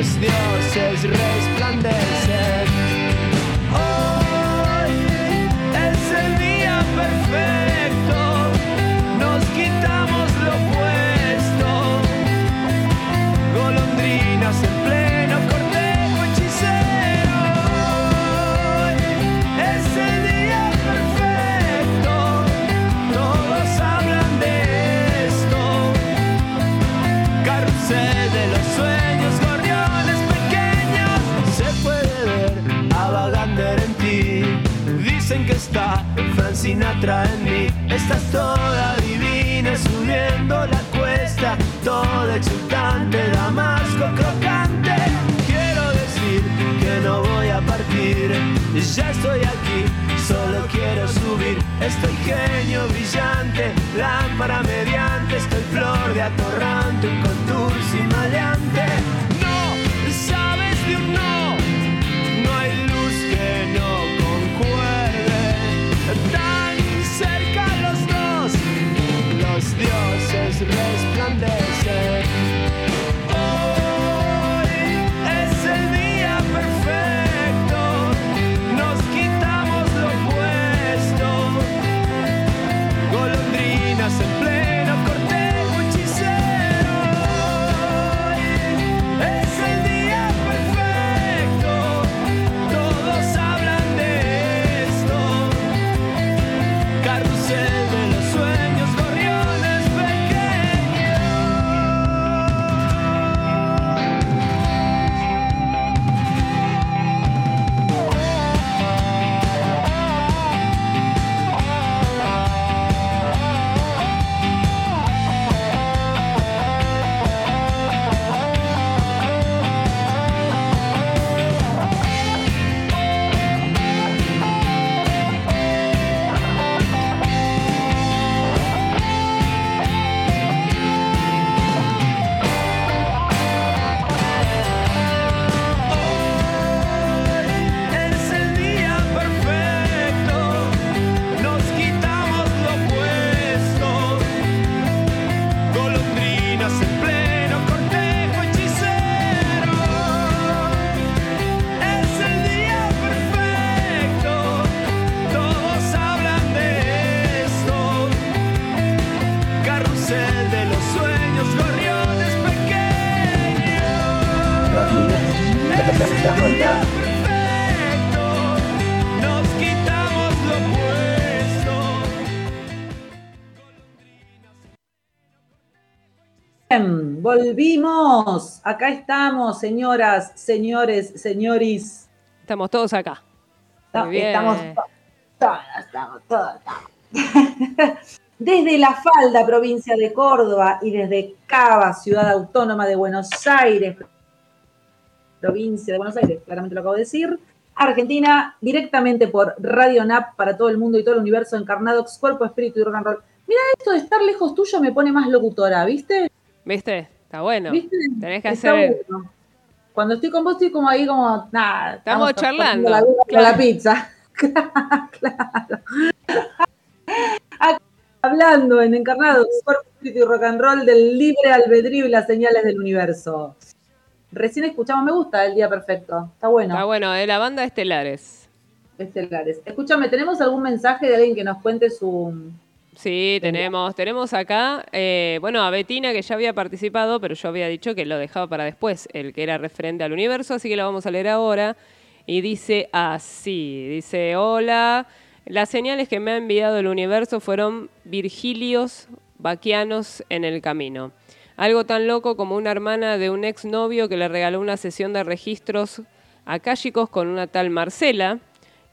Os deuses reis Frank Sinatra en mí. Estás toda divina subiendo la cuesta. Toda exultante, damasco crocante. Quiero decir que no voy a partir. Ya estoy aquí, solo quiero subir. Estoy genio brillante, lámpara mediante. Estoy flor de atorrante, un. Volvimos. Acá estamos, señoras, señores, señoris. Estamos todos acá. No, Muy bien. Estamos todos, estamos todos. estamos. Desde La Falda, provincia de Córdoba, y desde Cava, ciudad autónoma de Buenos Aires, provincia de Buenos Aires, claramente lo acabo de decir, Argentina, directamente por Radio NAP para todo el mundo y todo el universo, Encarnadox, Cuerpo, Espíritu y Rock and Roll. Mira, esto de estar lejos tuyo me pone más locutora, ¿viste? ¿Viste? Está bueno. ¿Viste? Tenés que Está hacer. bueno. Cuando estoy con vos estoy como ahí como, nada. Estamos charlando, La, con la pizza. claro. Hablando en Encarnados, Cuerpo, Espíritu y Rock and Roll del libre albedrío y las señales del universo. Recién escuchamos, me gusta el día perfecto. Está bueno. Está bueno, de la banda Estelares. Estelares. Escúchame, ¿tenemos algún mensaje de alguien que nos cuente su. Sí, tenemos, tenemos acá, eh, bueno, a Betina que ya había participado, pero yo había dicho que lo dejaba para después, el que era referente al universo, así que lo vamos a leer ahora. Y dice así, dice, hola, las señales que me ha enviado el universo fueron Virgilios vaquianos en el camino. Algo tan loco como una hermana de un exnovio que le regaló una sesión de registros acálicos con una tal Marcela,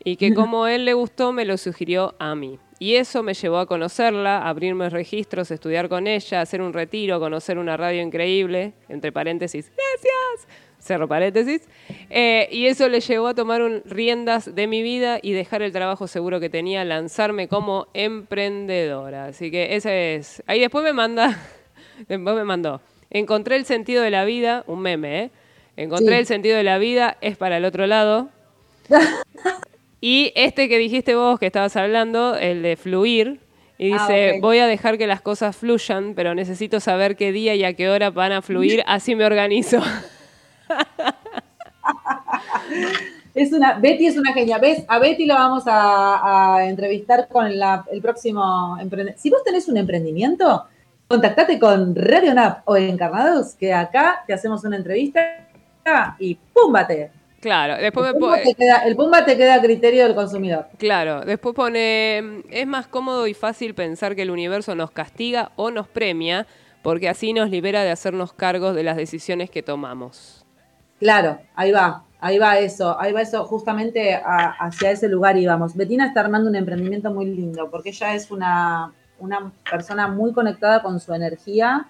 y que como él le gustó me lo sugirió a mí. Y eso me llevó a conocerla, a abrirme registros, estudiar con ella, hacer un retiro, conocer una radio increíble, entre paréntesis, gracias, cerro paréntesis. Eh, y eso le llevó a tomar un- riendas de mi vida y dejar el trabajo seguro que tenía, lanzarme como emprendedora. Así que ese es. Ahí después me manda, después me mandó. Encontré el sentido de la vida, un meme, ¿eh? Encontré Sí. el sentido de la vida, es para el otro lado. Y este que dijiste vos, que estabas hablando, el de fluir, y Ah, dice, voy a dejar que las cosas fluyan, pero necesito saber qué día y a qué hora van a fluir, así me organizo. Es una, Betty es una genia. ¿Ves? A Betty la vamos a, a entrevistar con la- el próximo emprendimiento. Si vos tenés un emprendimiento, contactate con Radio Nap o Encarnados, que acá te hacemos una entrevista y ¡púmbate! Claro, después El me pumba, po- te queda, el pumba te queda a criterio del consumidor. Claro, después pone, es más cómodo y fácil pensar que el universo nos castiga o nos premia, porque así nos libera de hacernos cargos de las decisiones que tomamos. Claro, ahí va, ahí va eso, ahí va eso, justamente a- hacia ese lugar íbamos. Betina está armando un emprendimiento muy lindo, porque ella es una, una persona muy conectada con su energía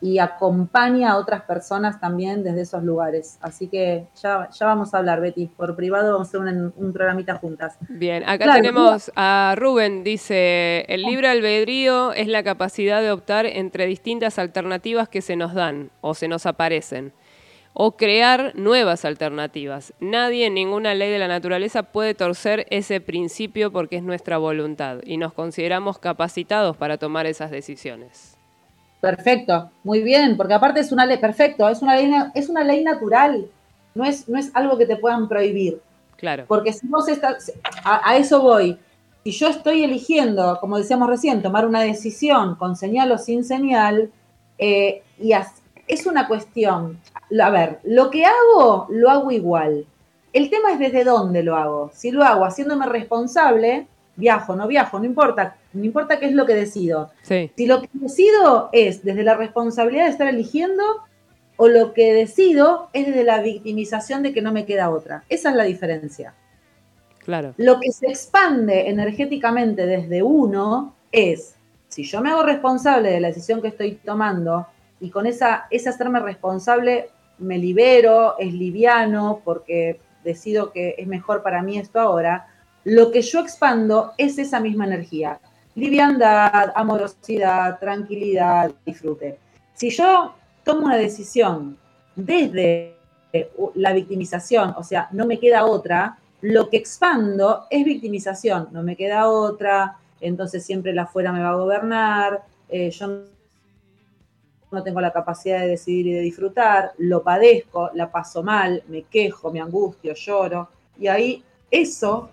y acompaña a otras personas también desde esos lugares. Así que ya, ya vamos a hablar, Betty, por privado vamos a hacer un, un programita juntas. Bien, acá Claro, tenemos a Rubén, dice, el libre albedrío es la capacidad de optar entre distintas alternativas que se nos dan o se nos aparecen, o crear nuevas alternativas. Nadie en ninguna ley de la naturaleza puede torcer ese principio porque es nuestra voluntad y nos consideramos capacitados para tomar esas decisiones. Perfecto, muy bien, porque aparte es una ley, perfecto, es una ley, es una ley natural, no es, no es algo que te puedan prohibir. Claro, Porque si vos estás, a, a eso voy, si yo estoy eligiendo, como decíamos recién, tomar una decisión con señal o sin señal, eh, y as- es una cuestión, a ver, lo que hago, lo hago igual. El tema es desde dónde lo hago. Si lo hago haciéndome responsable, viajo, no viajo, no importa, no importa qué es lo que decido. sí, Si lo que decido es desde la responsabilidad de estar eligiendo, o lo que decido es desde la victimización de que no me queda otra. Esa es la diferencia. claro, Lo que se expande energéticamente desde uno es, si yo me hago responsable de la decisión que estoy tomando y con esa, ese hacerme responsable me libero, es liviano porque decido que es mejor para mí esto ahora, lo que yo expando es esa misma energía. Liviandad, amorosidad, tranquilidad, disfrute. Si yo tomo una decisión desde eh, la victimización, o sea, no me queda otra, lo que expando es victimización, no me queda otra, entonces siempre la afuera me va a gobernar, eh, yo no tengo la capacidad de decidir y de disfrutar, lo padezco, la paso mal, me quejo, me angustio, lloro, y ahí eso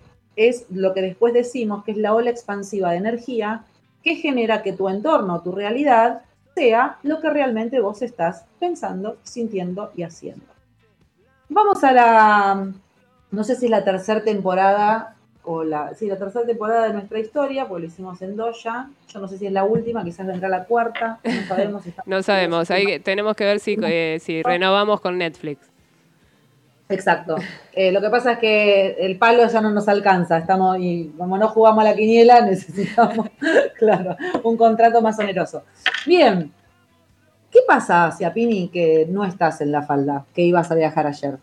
es lo que después decimos que es la ola expansiva de energía que genera que tu entorno, tu realidad, sea lo que realmente vos estás pensando, sintiendo y haciendo. Vamos a la, no sé si es la tercera temporada o la, sí, la tercera temporada de nuestra historia, porque lo hicimos en dos ya. Yo no sé si es la última, quizás vendrá la cuarta, no sabemos. si no sabemos, ahí tenemos que ver si, eh, si renovamos con Netflix. Exacto. Eh, lo que pasa es que el palo ya no nos alcanza, estamos y como no jugamos a la quiniela, necesitamos, claro, un contrato más oneroso. Bien. ¿Qué pasa, Ciapini, que no estás en la falda, que ibas a viajar ayer?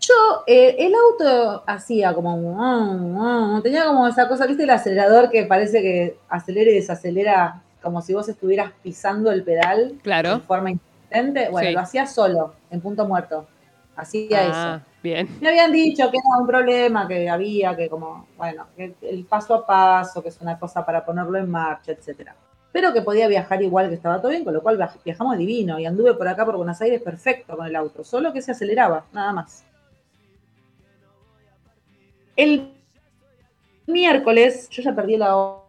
Yo, eh, el auto hacía como, mm, mm, tenía como esa cosa, ¿viste el acelerador que parece que acelera y desacelera como si vos estuvieras pisando el pedal Claro. en forma intermitente? Bueno, Sí. lo hacía solo, en punto muerto. Hacía Ah, eso. bien. Me habían dicho que era un problema, que había, que como, bueno, que el paso a paso, que es una cosa para ponerlo en marcha, etcétera. Pero que podía viajar igual, que estaba todo bien, con lo cual viaj- viajamos divino y anduve por acá por Buenos Aires perfecto con el auto, solo que se aceleraba, nada más. El miércoles, yo ya perdí la hora.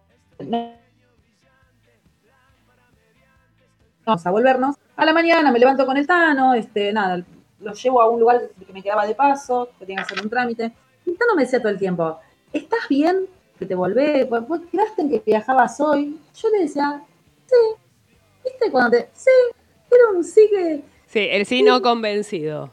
Vamos a volvernos. A la mañana me levanto con el Tano, este, nada, lo llevo a un lugar que me quedaba de paso, que tenía que hacer un trámite. Y Tano me decía todo el tiempo, ¿estás bien? Que te volvés, vos quedaste en que viajabas hoy. Yo le decía, sí, ¿viste cuando te.? Sí, era un sí que. Sí, el sí no convencido.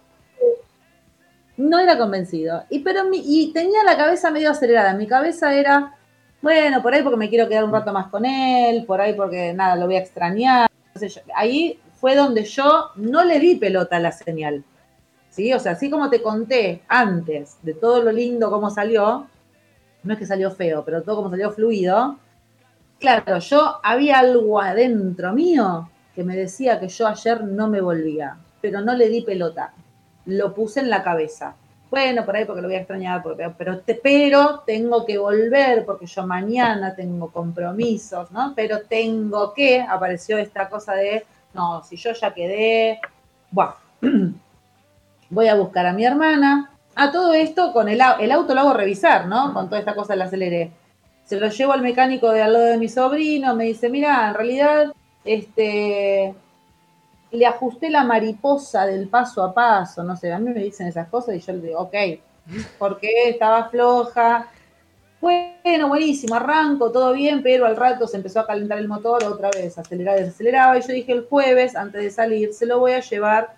No era convencido. Y, pero mi- y tenía la cabeza medio acelerada. Mi cabeza era, bueno, por ahí porque me quiero quedar un rato más con él, por ahí porque nada, lo voy a extrañar. yo. Ahí fue donde yo no le di pelota a la señal. ¿Sí? O sea, así como te conté antes de todo lo lindo cómo salió, no es que salió feo, pero todo como salió fluido. Claro, yo había algo adentro mío que me decía que yo ayer no me volvía, pero no le di pelota. Lo puse en la cabeza. Bueno, por ahí porque lo voy a extrañar, pero, te- tengo que volver porque yo mañana tengo compromisos, ¿no? Pero tengo que, apareció esta cosa de, no, si yo ya quedé, bueno, voy a buscar a mi hermana. A todo esto con el, el auto lo hago revisar, ¿no? Con toda esta cosa del aceleré. Se lo llevo al mecánico de al lado de mi sobrino, me dice, mira, en realidad, este, le ajusté la mariposa del paso a paso, no sé, a mí me dicen esas cosas y yo le digo, ok, porque estaba floja. Bueno, buenísimo, arranco, todo bien, pero al rato se empezó a calentar el motor otra vez, aceleraba desaceleraba, y yo dije el jueves, antes de salir, se lo voy a llevar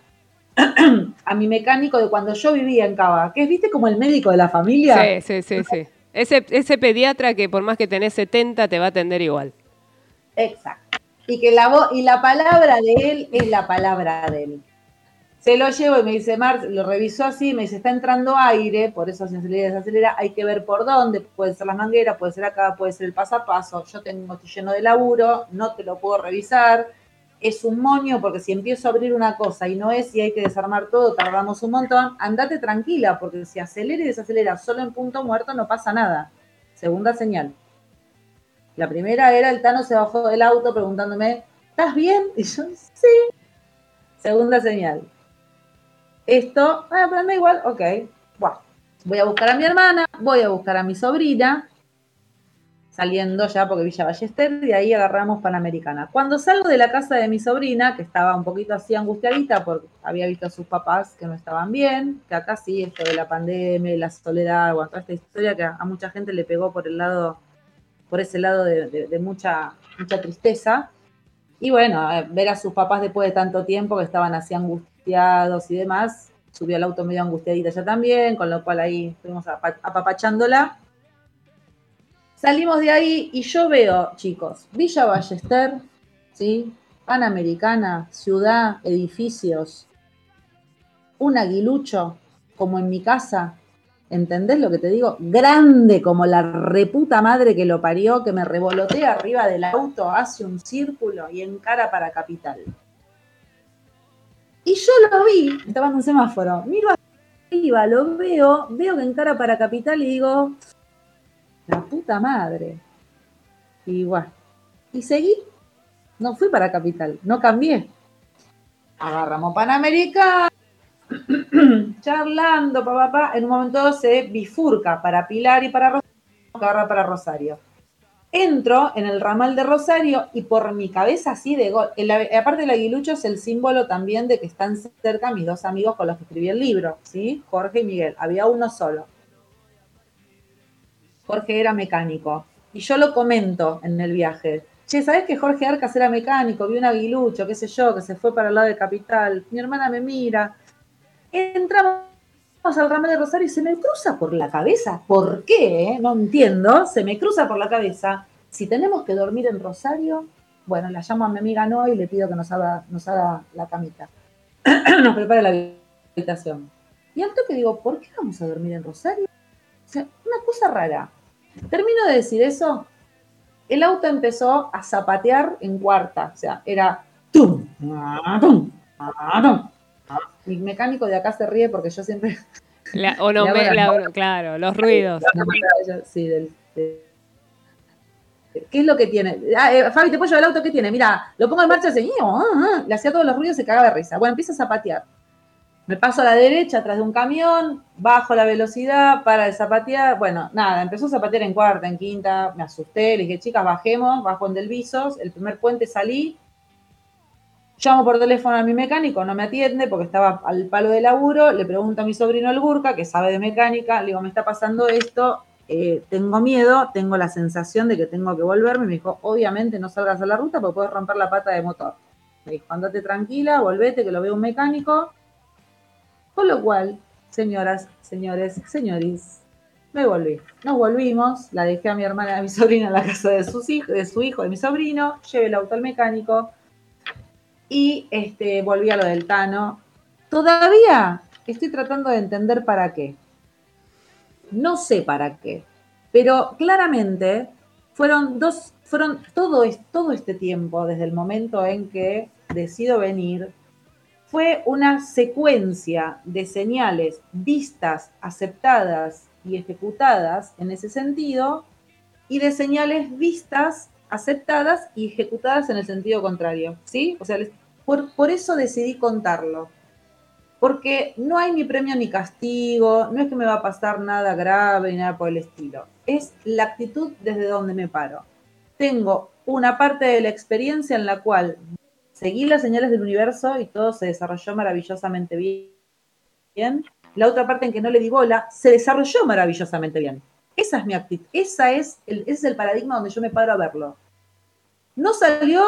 a mi mecánico de cuando yo vivía en Cava, que es, viste, como el médico de la familia. Sí, sí, sí, sí. Ese, ese pediatra que por más que tenés 70 te va a atender igual. Exacto. Y que la voz y la palabra de él es la palabra de él. Se lo llevo y me dice, Mar, lo revisó así, me dice, está entrando aire, por eso se acelera y desacelera, hay que ver por dónde, puede ser las mangueras, puede ser acá, puede ser el paso a paso, yo tengo, estoy lleno de laburo, no te lo puedo revisar, es un moño, porque si empiezo a abrir una cosa y no es y hay que desarmar todo, tardamos un montón, andate tranquila, porque si acelera y desacelera solo en punto muerto no pasa nada. Segunda señal. La primera era el Tano se bajó del auto preguntándome, ¿estás bien? Y yo, sí. Segunda señal. Esto, ah, pero igual, ok. Bueno, voy a buscar a mi hermana, voy a buscar a mi sobrina, saliendo ya porque Villa Ballester, y ahí agarramos Panamericana. Cuando salgo de la casa de mi sobrina, que estaba un poquito así angustiadita porque había visto a sus papás que no estaban bien, que acá sí, esto de la pandemia, y la soledad, bueno, esta historia que a, mucha gente le pegó por el lado por ese lado de, de- de mucha, mucha tristeza. Y bueno, ver a sus papás después de tanto tiempo que estaban así angustiados y demás, subió al auto medio angustiadita ya también, con lo cual ahí apa- apapachándola. Salimos de ahí y yo veo, chicos, Villa Ballester, ¿sí? Panamericana, ciudad, edificios, un aguilucho, como en mi casa, ¿Entendés lo que te digo? Grande como la reputa madre que lo parió, que me revolotea arriba del auto, hace un círculo y encara para Capital. Y yo lo vi, estaba en un semáforo, miro arriba, lo veo, veo que encara para Capital y digo, la puta madre. Y bueno, y seguí, no fui para Capital, no cambié. Agarramos Panamericana, charlando, papá, papá, en un momento se bifurca para Pilar y para Rosario, agarra para Rosario. Entro en el ramal de Rosario y por mi cabeza así de gol. el- aparte del aguilucho es el símbolo también de que están cerca mis dos amigos con los que escribí el libro, ¿sí? Jorge y Miguel. Había uno solo. Jorge era mecánico. Y yo lo comento en el viaje. Che, ¿sabés que Jorge Arcas era mecánico? Vi un aguilucho, qué sé yo, que se fue para el lado de Capital. Mi hermana me mira. Entramos al ramal de Rosario y se me cruza por la cabeza. ¿Por qué? eh? No entiendo. Se me cruza por la cabeza. Si tenemos que dormir en Rosario, bueno, la llamo a mi amiga No y le pido que nos haga, nos haga la camita. nos prepare la habitación. Y al toque digo, ¿por qué vamos a dormir en Rosario? Una cosa rara. Termino de decir eso. El auto empezó a zapatear en cuarta. O sea, era tum, ah, tum, ah, tum. Mi mecánico de acá se ríe porque yo siempre La- o no, me- la- la- claro, los ruidos. sí, del- de- ¿Qué es lo que tiene? Ah, eh, Fabi, ¿te puedo llevar el auto? ¿Qué tiene? Mira, lo pongo en marcha, ah, ah, le hacía todos los ruidos y se cagaba de risa. Bueno, empieza a zapatear. Me paso a la derecha, atrás de un camión, bajo la velocidad para de zapatear. Bueno, nada, empezó a zapatear en cuarta, en quinta, me asusté, le dije, chicas, bajemos, bajo en Del Visos, el primer puente salí, llamo por teléfono a mi mecánico, no me atiende porque estaba al palo de laburo, le pregunto a mi sobrino el Gurka, que sabe de mecánica, le digo, me está pasando esto, eh, tengo miedo, tengo la sensación de que tengo que volverme, me dijo, obviamente no salgas a la ruta porque puedes romper la pata de motor. Me dijo, andate tranquila, volvete, que lo veo un mecánico. Con lo cual, señoras, señores, señoris, me volví. Nos volvimos, la dejé a mi hermana a mi sobrina en la casa de, sus de su hijo, de mi sobrino, llevé el auto al mecánico y este, volví a lo del Tano. Todavía estoy tratando de entender para qué. No sé para qué, pero claramente fueron dos, fueron todo, todo este tiempo, desde el momento en que decido venir, fue una secuencia de señales vistas, aceptadas y ejecutadas en ese sentido, y de señales vistas, aceptadas y ejecutadas en el sentido contrario. ¿Sí? O sea, por eso decidí contarlo. Porque no hay ni premio ni castigo, no es que me va a pasar nada grave ni nada por el estilo. Es la actitud desde donde me paro. Tengo una parte de la experiencia en la cual seguí las señales del universo y todo se desarrolló maravillosamente bien. La otra parte en que no le di bola se desarrolló maravillosamente bien. Esa es mi actitud, esa es el, ese es el paradigma donde yo me paro a verlo. No salió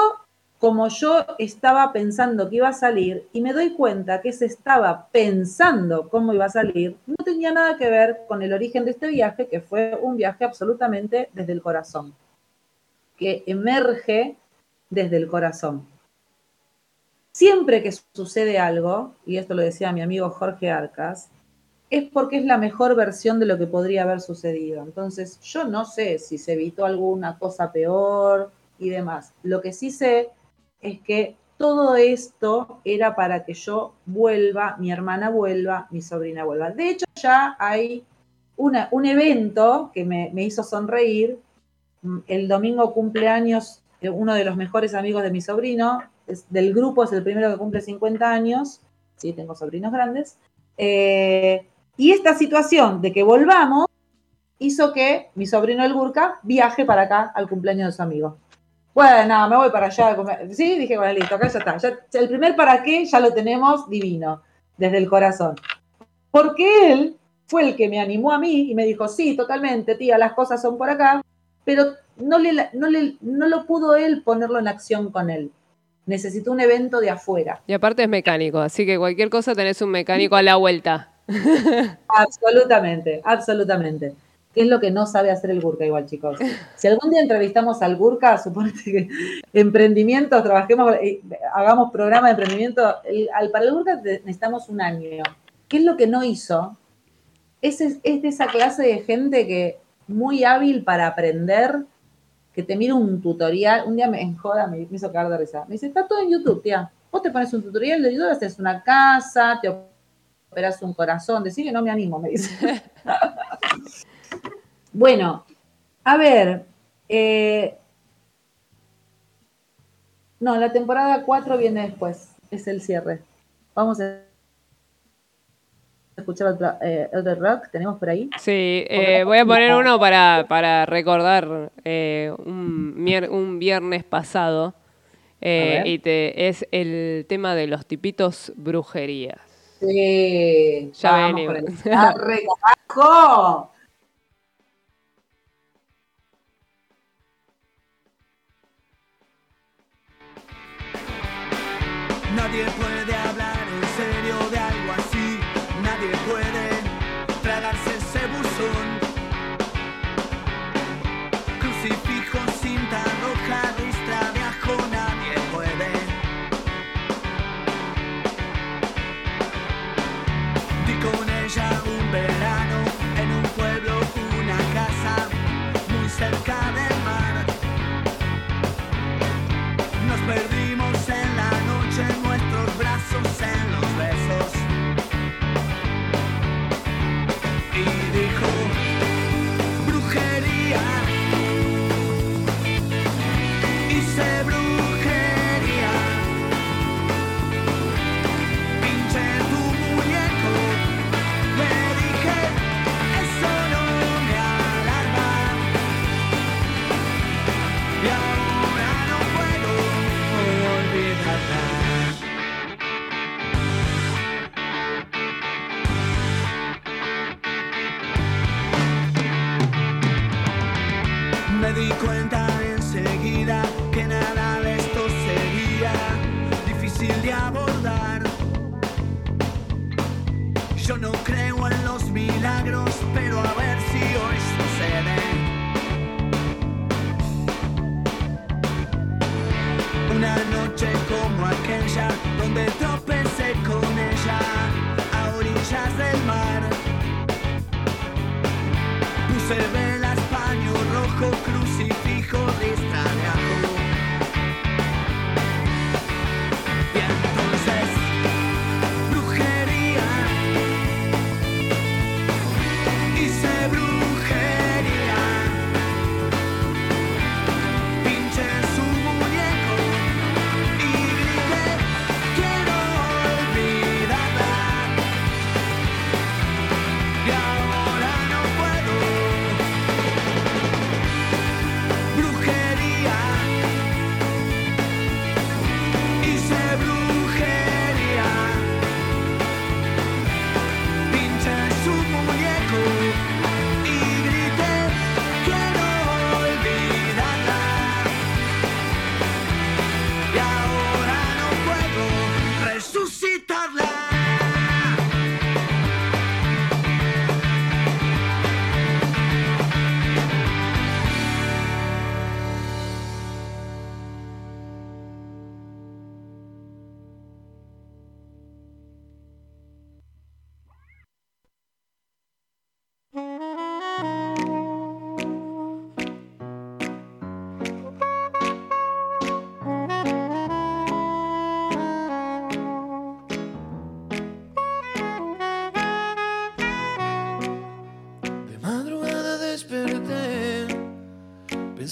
como yo estaba pensando que iba a salir y me doy cuenta que se estaba pensando cómo iba a salir, no tenía nada que ver con el origen de este viaje, que fue un viaje absolutamente desde el corazón, que emerge desde el corazón. Siempre que sucede algo, y esto lo decía mi amigo Jorge Arcas, es porque es la mejor versión de lo que podría haber sucedido. Entonces, yo no sé si se evitó alguna cosa peor y demás. Lo que sí sé es que todo esto era para que yo vuelva, mi hermana vuelva, mi sobrina vuelva. De hecho, ya hay un evento que me, me hizo sonreír. El domingo cumpleaños uno de los mejores amigos de mi sobrino, del grupo es el primero que cumple 50 años, sí, tengo sobrinos grandes, eh, y esta situación de que volvamos hizo que mi sobrino el Burka viaje para acá al cumpleaños de su amigo. Bueno, me voy para allá. Sí, dije, bueno, listo, acá ya está. El primer para qué ya lo tenemos divino, desde el corazón. Porque él fue el que me animó a mí y me dijo, sí, totalmente, tía, las cosas son por acá, pero no, le, no, le, no lo pudo él ponerlo en acción con él. Necesitó un evento de afuera. Y aparte es mecánico, así que cualquier cosa tenés un mecánico a la vuelta. Absolutamente, absolutamente. ¿Qué es lo que no sabe hacer el Gurka igual, chicos? Si algún día entrevistamos al Gurka, suponete que emprendimientos, trabajemos, eh, hagamos programa de emprendimiento, el- al, para el Gurka necesitamos un año. ¿Qué es lo que no hizo? Es, es de esa clase de gente que muy hábil para aprender, te mira un tutorial, un día me en joda, me, me hizo cagar de risa. Me dice, está todo en YouTube, tía. Vos te pones un tutorial de YouTube, haces una casa, te operas un corazón, decir que no me animo, me dice. Bueno, a ver. eh, no, la temporada 4 viene después. Es el cierre. Vamos a escuchar otro, eh, otro rock. ¿Tenemos por ahí? Sí, eh, voy a poner uno para, para recordar eh, un, un viernes pasado. eh, y te, es el tema de los tipitos brujerías. Sí, Ya vamos venimos. por el-. Nadie puede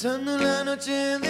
pensando en la noche de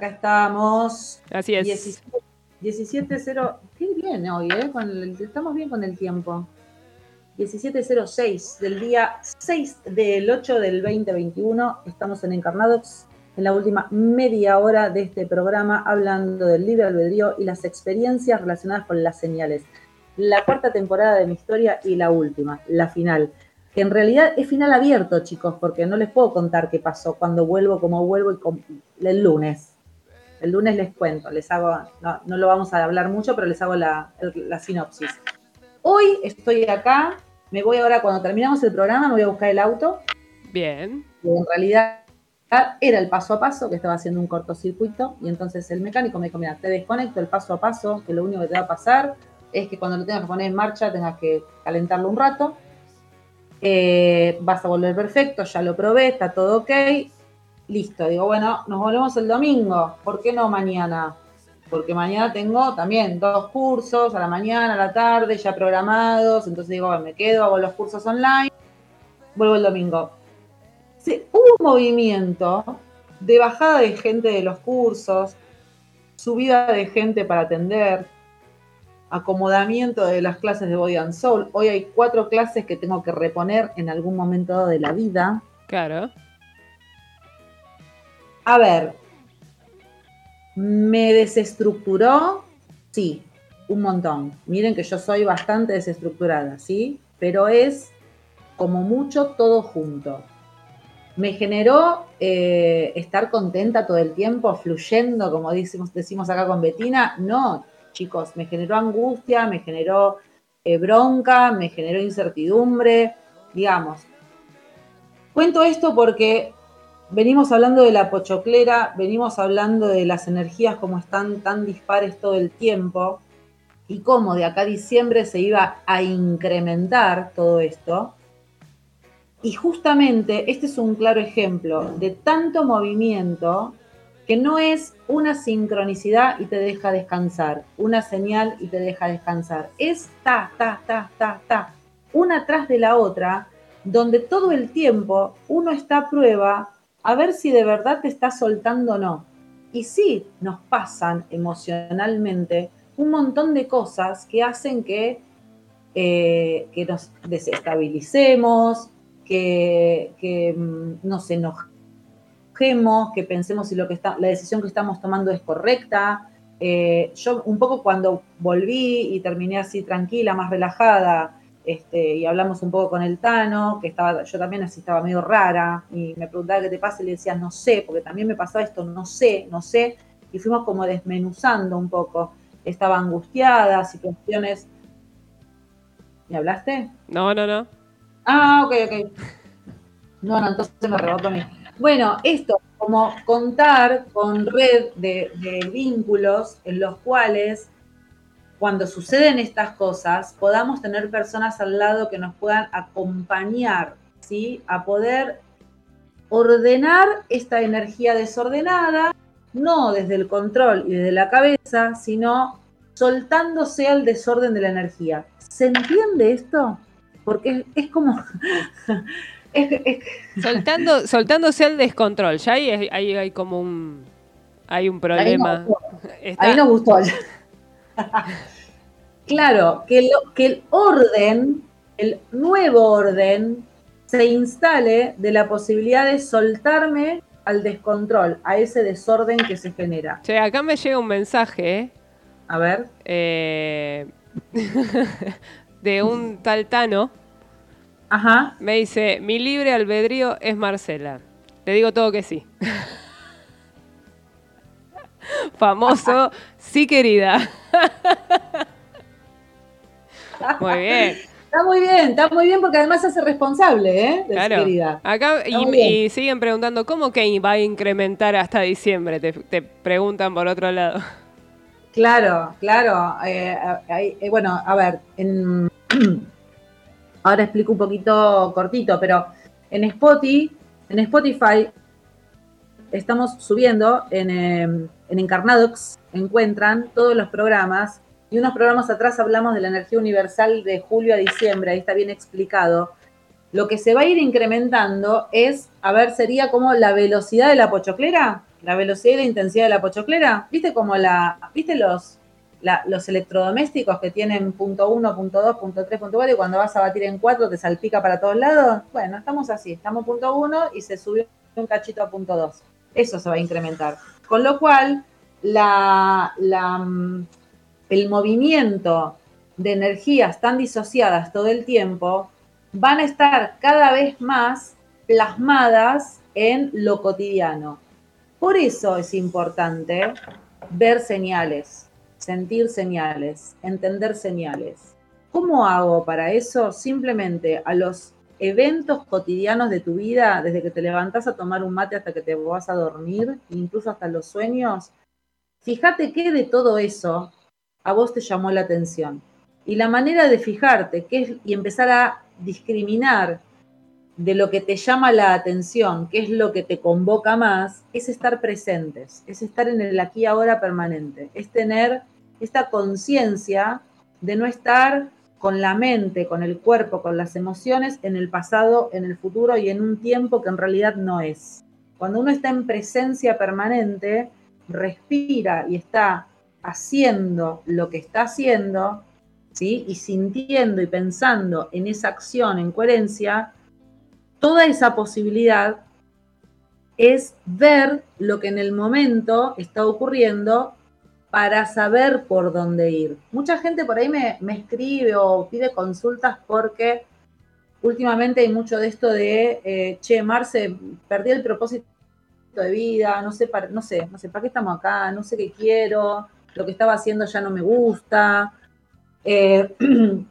Acá estamos. Así es. 17 17.0. Qué bien hoy, ¿eh? Con el- estamos bien con el tiempo. 17.06 del día 6 del 8 del 2021. Estamos en Encarnados en la última media hora de este programa hablando del libre albedrío y las experiencias relacionadas con las señales. La cuarta temporada de mi historia y la última, la final. Que en realidad es final abierto, chicos, porque no les puedo contar qué pasó cuando vuelvo, cómo vuelvo y cómo- el lunes. El lunes les cuento, les hago, no, no lo vamos a hablar mucho, pero les hago la, sinopsis. Hoy estoy acá, me voy ahora, cuando terminamos el programa, me voy a buscar el auto, Bien. en realidad era el paso a paso, que estaba haciendo un cortocircuito, y entonces el mecánico me dijo, mira, te desconecto el paso a paso, que lo único que te va a pasar es que cuando lo tengas que poner en marcha tengas que calentarlo un rato, Eh, vas a volver perfecto, ya lo probé, está todo ok, listo, digo, bueno, nos volvemos el domingo, ¿por qué no mañana? Porque mañana tengo también dos cursos, a la mañana, a la tarde, ya programados, entonces digo, me quedo, hago los cursos online, vuelvo el domingo. Hubo un movimiento de bajada de gente de los cursos, subida de gente para atender, acomodamiento de las clases de Body and Soul. Hoy hay cuatro clases que tengo que reponer en algún momento de la vida. Claro. A ver, ¿me desestructuró? Sí, un montón. Miren que yo soy bastante desestructurada, ¿sí? Pero es como mucho todo junto. ¿Me generó eh, estar contenta todo el tiempo, fluyendo, como decimos, decimos acá con Betina? No, chicos, me generó angustia, me generó eh, bronca, me generó incertidumbre, digamos. Cuento esto porque venimos hablando de la pochoclera, venimos hablando de las energías como están tan dispares todo el tiempo y cómo de acá a diciembre se iba a incrementar todo esto. Y justamente este es un claro ejemplo de tanto movimiento que no es una sincronicidad y te deja descansar, una señal y te deja descansar. Es ta, ta, ta, ta, ta, una tras de la otra, donde todo el tiempo uno está a prueba a ver si de verdad te está soltando o no. Y sí, nos pasan emocionalmente un montón de cosas que hacen que, eh, que nos desestabilicemos, que, que mm, nos enojemos, que pensemos si lo que está, la decisión que estamos tomando es correcta. Eh, yo un poco cuando volví y terminé así tranquila, más relajada, este, y hablamos un poco con el Tano, que estaba, yo también así estaba medio rara, y me preguntaba qué te pasa, y le decía, no sé, porque también me pasaba esto, no sé, no sé, y fuimos como desmenuzando un poco. Estaba angustiada, situaciones. ¿Me hablaste? No, no, no. Ah, ok, ok. No, no, entonces me rebotó a mí. Bueno, esto, como contar con red de, de vínculos en los cuales cuando suceden estas cosas, podamos tener personas al lado que nos puedan acompañar, ¿sí? A poder ordenar esta energía desordenada, no desde el control y desde la cabeza, sino soltándose al desorden de la energía. ¿Se entiende esto? Porque es, es como... es- es- Soltando, soltándose al descontrol. Ya ahí, ahí hay como un. Hay un ahí problema. nos gustó. Está- Ahí nos gustó. Claro, que, lo- que el orden, el nuevo orden, se instale de la posibilidad de soltarme al descontrol, a ese desorden que se genera. Che, acá me llega un mensaje ¿eh? A ver, Eh, de un tal Tano. ajá. Me dice: Mi libre albedrío es Marcela. Le digo todo que sí. Famoso, sí, querida. Muy bien. Está muy bien, está muy bien porque además se hace responsable, ¿eh? De Claro. querida. Acá y, siguen preguntando cómo que va a incrementar hasta diciembre. Te, te preguntan por otro lado. Claro, claro. eh, eh, bueno, a ver, en- ahora explico un poquito cortito, pero en Spotify, en Spotify estamos subiendo en, eh, en Encarnadox, encuentran todos los programas, y unos programas atrás hablamos de la energía universal de julio a diciembre, ahí está bien explicado. Lo que se va a ir incrementando es, a ver, sería como la velocidad de la pochoclera, la velocidad y la intensidad de la pochoclera. ¿Viste como la, viste los, los electrodomésticos que tienen punto 1, punto 2, punto 3, punto 4 y cuando vas a batir en 4 te salpica para todos lados? Bueno, estamos así, estamos punto 1 y se subió un cachito a punto 2. Eso se va a incrementar. Con lo cual, mm, el movimiento de energías tan disociadas todo el tiempo van a estar cada vez más plasmadas en lo cotidiano. Por eso es importante ver señales, sentir señales, entender señales. ¿Cómo hago para eso? Simplemente a los eventos cotidianos de tu vida, desde que te levantás a tomar un mate hasta que te vas a dormir, incluso hasta los sueños, fíjate qué de todo eso a vos te llamó la atención. Y la manera de fijarte qué es, y empezar a discriminar de lo que te llama la atención, qué es lo que te convoca más, es estar presentes, es estar en el aquí ahora permanente, es tener esta conciencia de no estar con la mente, con el cuerpo, con las emociones en el pasado, en el futuro y en un tiempo que en realidad no es. Cuando uno está en presencia permanente, respira y está haciendo lo que está haciendo, ¿sí? Y sintiendo y pensando en esa acción en coherencia, toda esa posibilidad es ver lo que en el momento está ocurriendo para saber por dónde ir. Mucha gente por ahí me, me escribe o pide consultas porque últimamente hay mucho de esto de, eh, che, Marce, perdí el propósito de vida, no sé, para, no sé, no sé, ¿para qué estamos acá? No sé qué quiero, lo que estaba haciendo ya no me gusta. Eh,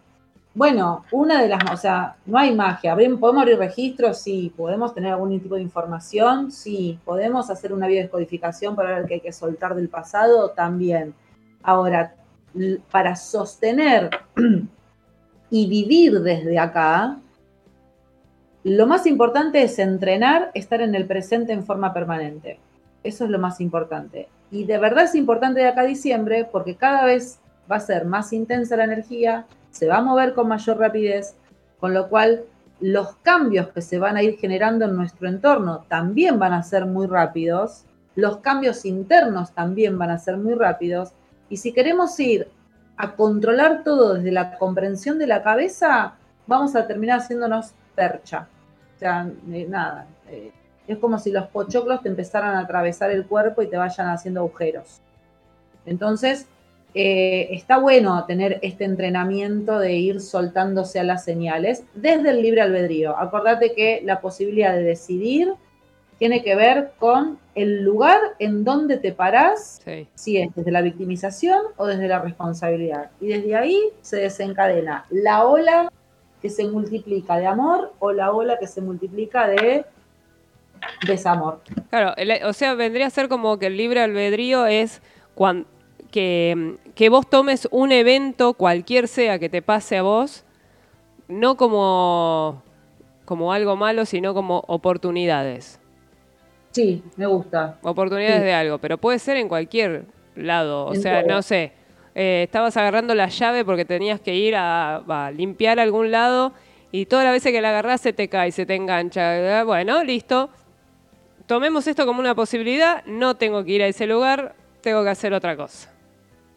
bueno, una de las, o sea, no hay magia. ¿Podemos abrir registros? Sí. ¿Podemos tener algún tipo de información? Sí. ¿Podemos hacer una biodescodificación para ver qué hay que soltar del pasado? También. Ahora, para sostener y vivir desde acá, lo más importante es entrenar, estar en el presente en forma permanente. Eso es lo más importante. Y de verdad es importante de acá a diciembre porque cada vez va a ser más intensa la energía, se va a mover con mayor rapidez, con lo cual los cambios que se van a ir generando en nuestro entorno también van a ser muy rápidos, los cambios internos también van a ser muy rápidos, y si queremos ir a controlar todo desde la comprensión de la cabeza, vamos a terminar haciéndonos percha. O sea, eh, nada. Eh, es como si los pochoclos te empezaran a atravesar el cuerpo y te vayan haciendo agujeros. Entonces, eh, está bueno tener este entrenamiento de ir soltándose a las señales desde el libre albedrío. Acordate que la posibilidad de decidir tiene que ver con el lugar en donde te parás, si es desde la victimización o desde la responsabilidad. Y desde ahí se desencadena la ola que se multiplica de amor o la ola que se multiplica de desamor. Claro, o sea, vendría a ser como que el libre albedrío es cuando, que, que, vos tomes un evento, cualquier sea que te pase a vos, no como, como algo malo, sino como oportunidades. Sí, me gusta. Oportunidades de algo, pero puede ser en cualquier lado. O sea, no sé, eh, estabas agarrando la llave porque tenías que ir a, limpiar algún lado y todas las veces que la agarras se te cae, se te engancha. Bueno, listo. Tomemos esto como una posibilidad. No tengo que ir a ese lugar, tengo que hacer otra cosa.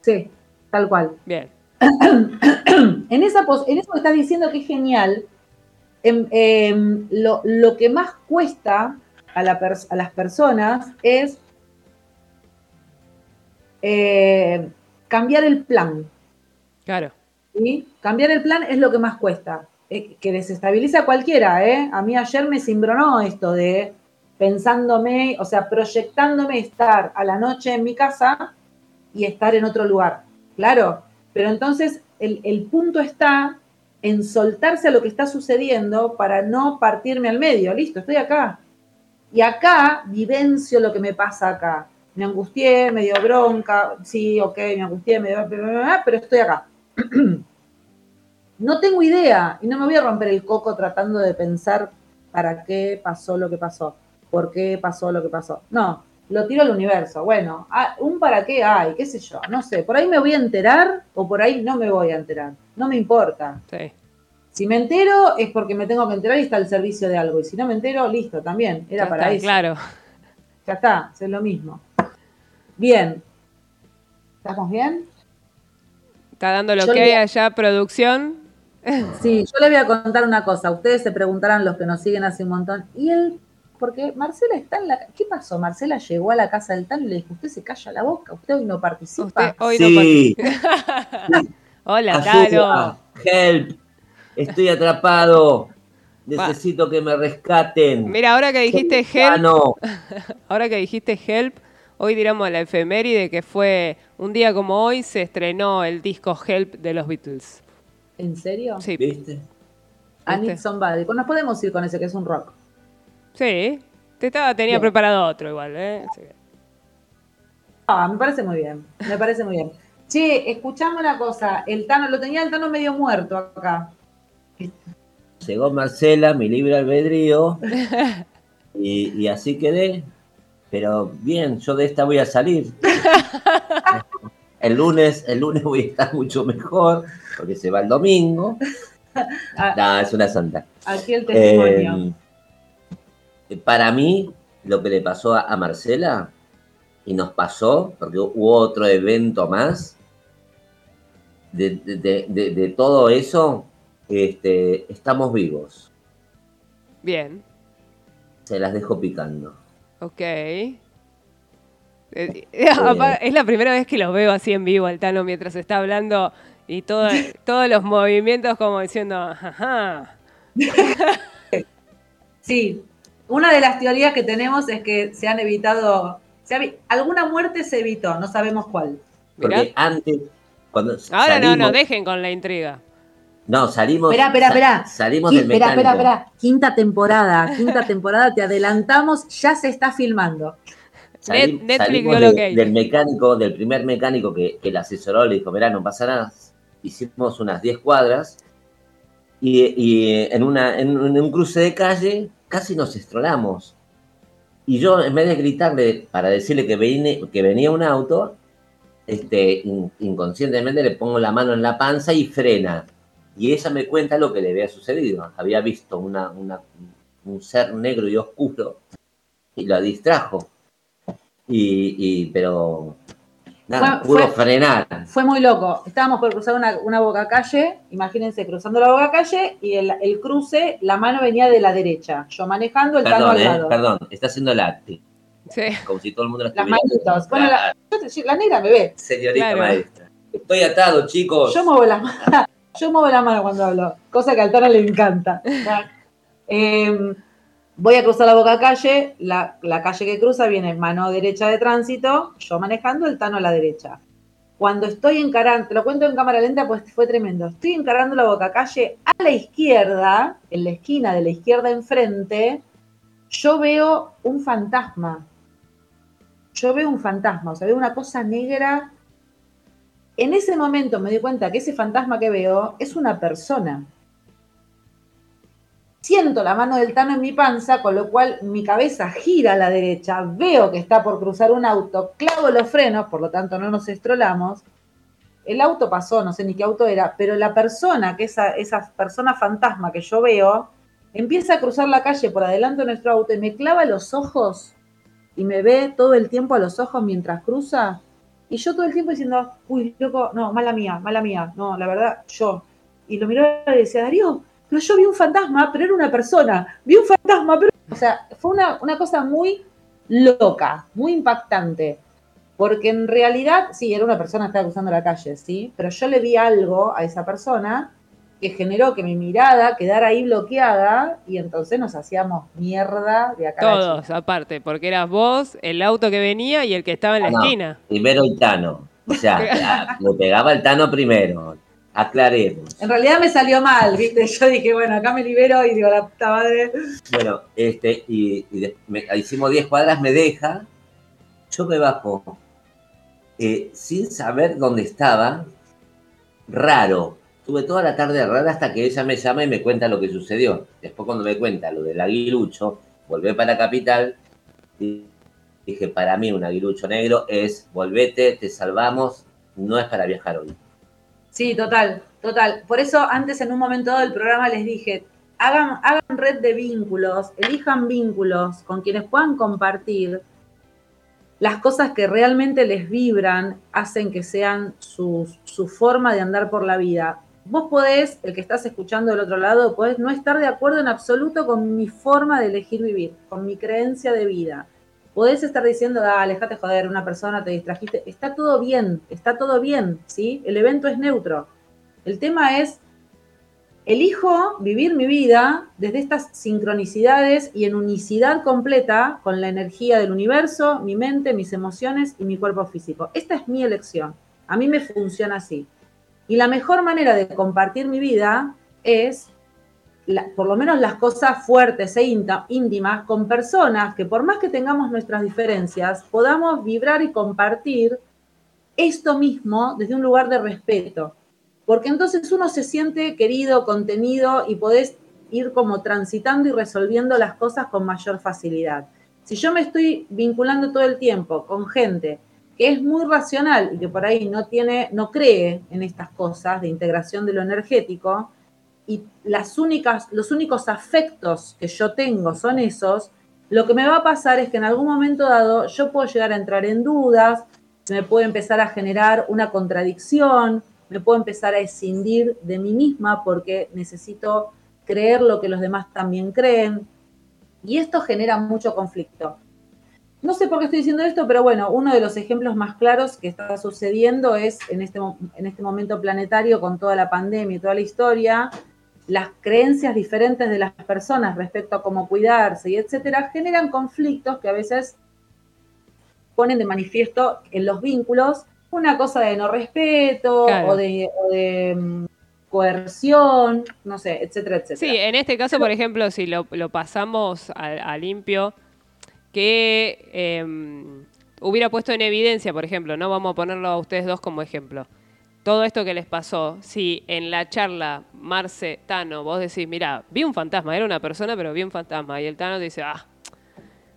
Sí, tal cual. Bien. en, esa en eso que estás diciendo que es genial, em, em, lo, que más cuesta a, a las personas es eh, cambiar el plan. Claro. ¿Sí? Cambiar el plan es lo que más cuesta, eh, que desestabiliza a cualquiera. ¿eh? A mí ayer me cimbronó esto de pensándome, o sea, proyectándome estar a la noche en mi casa y estar en otro lugar. Claro, pero entonces el, el punto está en soltarse a lo que está sucediendo para no partirme al medio. Listo, estoy acá. Y acá vivencio lo que me pasa acá me angustié, me dio bronca, sí, ok, me angustié, me dio, pero estoy acá. No tengo idea y no me voy a romper el coco tratando de pensar para qué pasó lo que pasó, por qué pasó lo que pasó. No, lo tiro al universo. Bueno, ah, un para qué hay, qué sé yo, no sé. Por ahí me voy a enterar o por ahí no me voy a enterar. No me importa. Si me entero es porque me tengo que enterar y está al servicio de algo. Y si no me entero, listo, también. Era para eso. Claro. Ya está, es lo mismo. Bien. ¿Estamos bien? Está dando lo que hay allá, producción. Sí, yo le voy a contar una cosa. Ustedes se preguntarán, los que nos siguen hace un montón, ¿y él? Porque Marcela está en la... ¿Qué pasó? Marcela llegó a la casa del Tano y le dijo, usted se calla la boca, usted hoy no participa. hoy sí. no participa. Hola, Talo. Help, estoy atrapado. Necesito que me rescaten. Mira, ahora que dijiste help, ahora que dijiste help, Hoy diremos la efeméride que fue un día como hoy se estrenó el disco Help de los Beatles. ¿En serio? Sí. ¿Viste? I Need Somebody. Pues nos podemos ir con ese que es un rock. Sí. Te estaba, tenía preparado otro igual, ¿eh? Ah, me parece muy bien. Me parece muy bien. Che, escuchame una cosa. El Tano, lo tenía el Tano medio muerto acá. Llegó Marcela, mi libre albedrío. y, y así quedé. Pero bien, yo de esta voy a salir. el lunes, el lunes voy a estar mucho mejor, porque se va el domingo. Ah. no, es una santa. Aquí el testimonio. Eh, para mí, lo que le pasó a, Marcela, y nos pasó, porque hubo otro evento más, de, todo eso, este, estamos vivos. Bien. Se las dejo picando. Ok. Eh, es la primera vez que lo veo así en vivo, Altano, mientras está hablando y todo, todos los movimientos como diciendo, ajá. Sí, una de las teorías que tenemos es que se han evitado, se ha vi- alguna muerte se evitó, no sabemos cuál. Mirá. Porque antes, cuando Ahora no, salimos, no, dejen con la intriga. no, salimos, Esperá, esperá, sa- esperá. salimos del espera, mecánico. espera, espera. Quinta temporada, quinta temporada, te adelantamos, ya se está filmando. Salim- Net- Netflix salimos de- del mecánico, del primer mecánico que, que la asesoró, le dijo, mirá, no pasa nada. Hicimos unas 10 cuadras y, y en, una, en, un- en un cruce de calle casi nos estrolamos. Y yo, en vez de gritarle para decirle que, que venía un auto, este, in- inconscientemente le pongo la mano en la panza y frena. Y ella me cuenta lo que le había sucedido. Había visto un ser negro y oscuro y la distrajo. Y, y- pero nada, Fue- pudo fue- frenar. Fue muy loco. Estábamos por cruzar una, una boca calle, imagínense cruzando la boca calle y el, el cruce, la mano venía de la derecha. Yo manejando, el tano Perdón, al eh, lado. perdón, está haciendo el acting, Sí. como si todo el mundo la Las estuviera manitos. Bueno, la, te- la negra me ve. Señorita Claro. maestra. Estoy atado, chicos. Yo muevo la mano, yo muevo la mano cuando hablo, cosa que al Tano le encanta. Eh, voy a cruzar la boca calle, la, calle que cruza viene mano derecha de tránsito, yo manejando, el Tano a la derecha. Cuando estoy encarando, te lo cuento en cámara lenta, pues fue tremendo. Estoy encarando la boca calle a la izquierda, en la esquina de la izquierda enfrente, yo veo un fantasma. Yo veo un fantasma, o sea, veo una cosa negra en ese momento me di cuenta que ese fantasma que veo es una persona. Siento la mano del Tano en mi panza, con lo cual mi cabeza gira a la derecha, veo que está por cruzar un auto, clavo los frenos, por lo tanto no nos estrolamos. El auto pasó, no sé ni qué auto era, pero la persona, que esa, esa persona fantasma que yo veo, empieza a cruzar la calle por adelante de nuestro auto y me clava los ojos y me ve todo el tiempo a los ojos mientras cruza. Y yo todo el tiempo diciendo, uy, loco, no, mala mía, mala mía, no, la verdad, yo. Y lo miró y decía, Darío, pero yo vi un fantasma, pero era una persona. Vi un fantasma, pero... O sea, fue una, una cosa muy loca, muy impactante. Porque en realidad, sí, era una persona que estaba cruzando la calle, ¿sí? Pero yo le vi algo a esa persona que generó que mi mirada quedara ahí bloqueada y entonces nos hacíamos mierda de acá. a Todos, China. aparte, porque eras vos, el auto que venía y el que estaba en la Ah, no. esquina. Primero el Tano. O sea, le pegaba el Tano primero. Aclaremos. En realidad me salió mal, ¿viste? Yo dije, bueno, acá me libero y digo, la puta madre. Bueno, este, y, y de- me- hicimos 10 cuadras, me deja. Yo me bajo eh, sin saber dónde estaba. Raro. Tuve toda la tarde rara hasta que ella me llama y me cuenta lo que sucedió. Después cuando me cuenta lo del aguilucho, volvé para Capital y dije, para mí un aguilucho negro es volvete, te salvamos, no es para viajar hoy. Sí, total, total. Por eso antes en un momento del programa les dije, hagan, hagan red de vínculos, elijan vínculos con quienes puedan compartir las cosas que realmente les vibran, hacen que sean su, su forma de andar por la vida. Vos podés, el que estás escuchando del otro lado, podés no estar de acuerdo en absoluto con mi forma de elegir vivir, con mi creencia de vida. Podés estar diciendo, dale, déjate joder, una persona te distrajiste. Está todo bien, está todo bien, ¿sí? El evento es neutro. El tema es, elijo vivir mi vida desde estas sincronicidades y en unicidad completa con la energía del universo, mi mente, mis emociones y mi cuerpo físico. Esta es mi elección. A mí me funciona así. Y la mejor manera de compartir mi vida es por lo menos las cosas fuertes e íntimas con personas que por más que tengamos nuestras diferencias, podamos vibrar y compartir esto mismo desde un lugar de respeto. Porque entonces uno se siente querido, contenido y podés ir como transitando y resolviendo las cosas con mayor facilidad. Si yo me estoy vinculando todo el tiempo con gente que es muy racional y que por ahí no tiene, no cree en estas cosas de integración de lo energético, y las únicas, los únicos afectos que yo tengo son esos, lo que me va a pasar es que en algún momento dado yo puedo llegar a entrar en dudas, me puede empezar a generar una contradicción, me puedo empezar a escindir de mí misma porque necesito creer lo que los demás también creen. Y esto genera mucho conflicto. No sé por qué estoy diciendo esto, pero bueno, uno de los ejemplos más claros que está sucediendo es en este, en este momento planetario con toda la pandemia y toda la historia, las creencias diferentes de las personas respecto a cómo cuidarse y etcétera, generan conflictos que a veces ponen de manifiesto en los vínculos una cosa de no respeto Claro. o de, o de, mm, coerción, no sé, etcétera, etcétera. Sí, en este caso, por ejemplo, si lo, lo pasamos a, a limpio, que em, hubiera puesto en evidencia, por ejemplo, no vamos a ponerlo a ustedes dos como ejemplo. Todo esto que les pasó, si en la charla Marce, Tano, vos decís, mira, vi un fantasma, era una persona, pero vi un fantasma, y el Tano te dice, ah,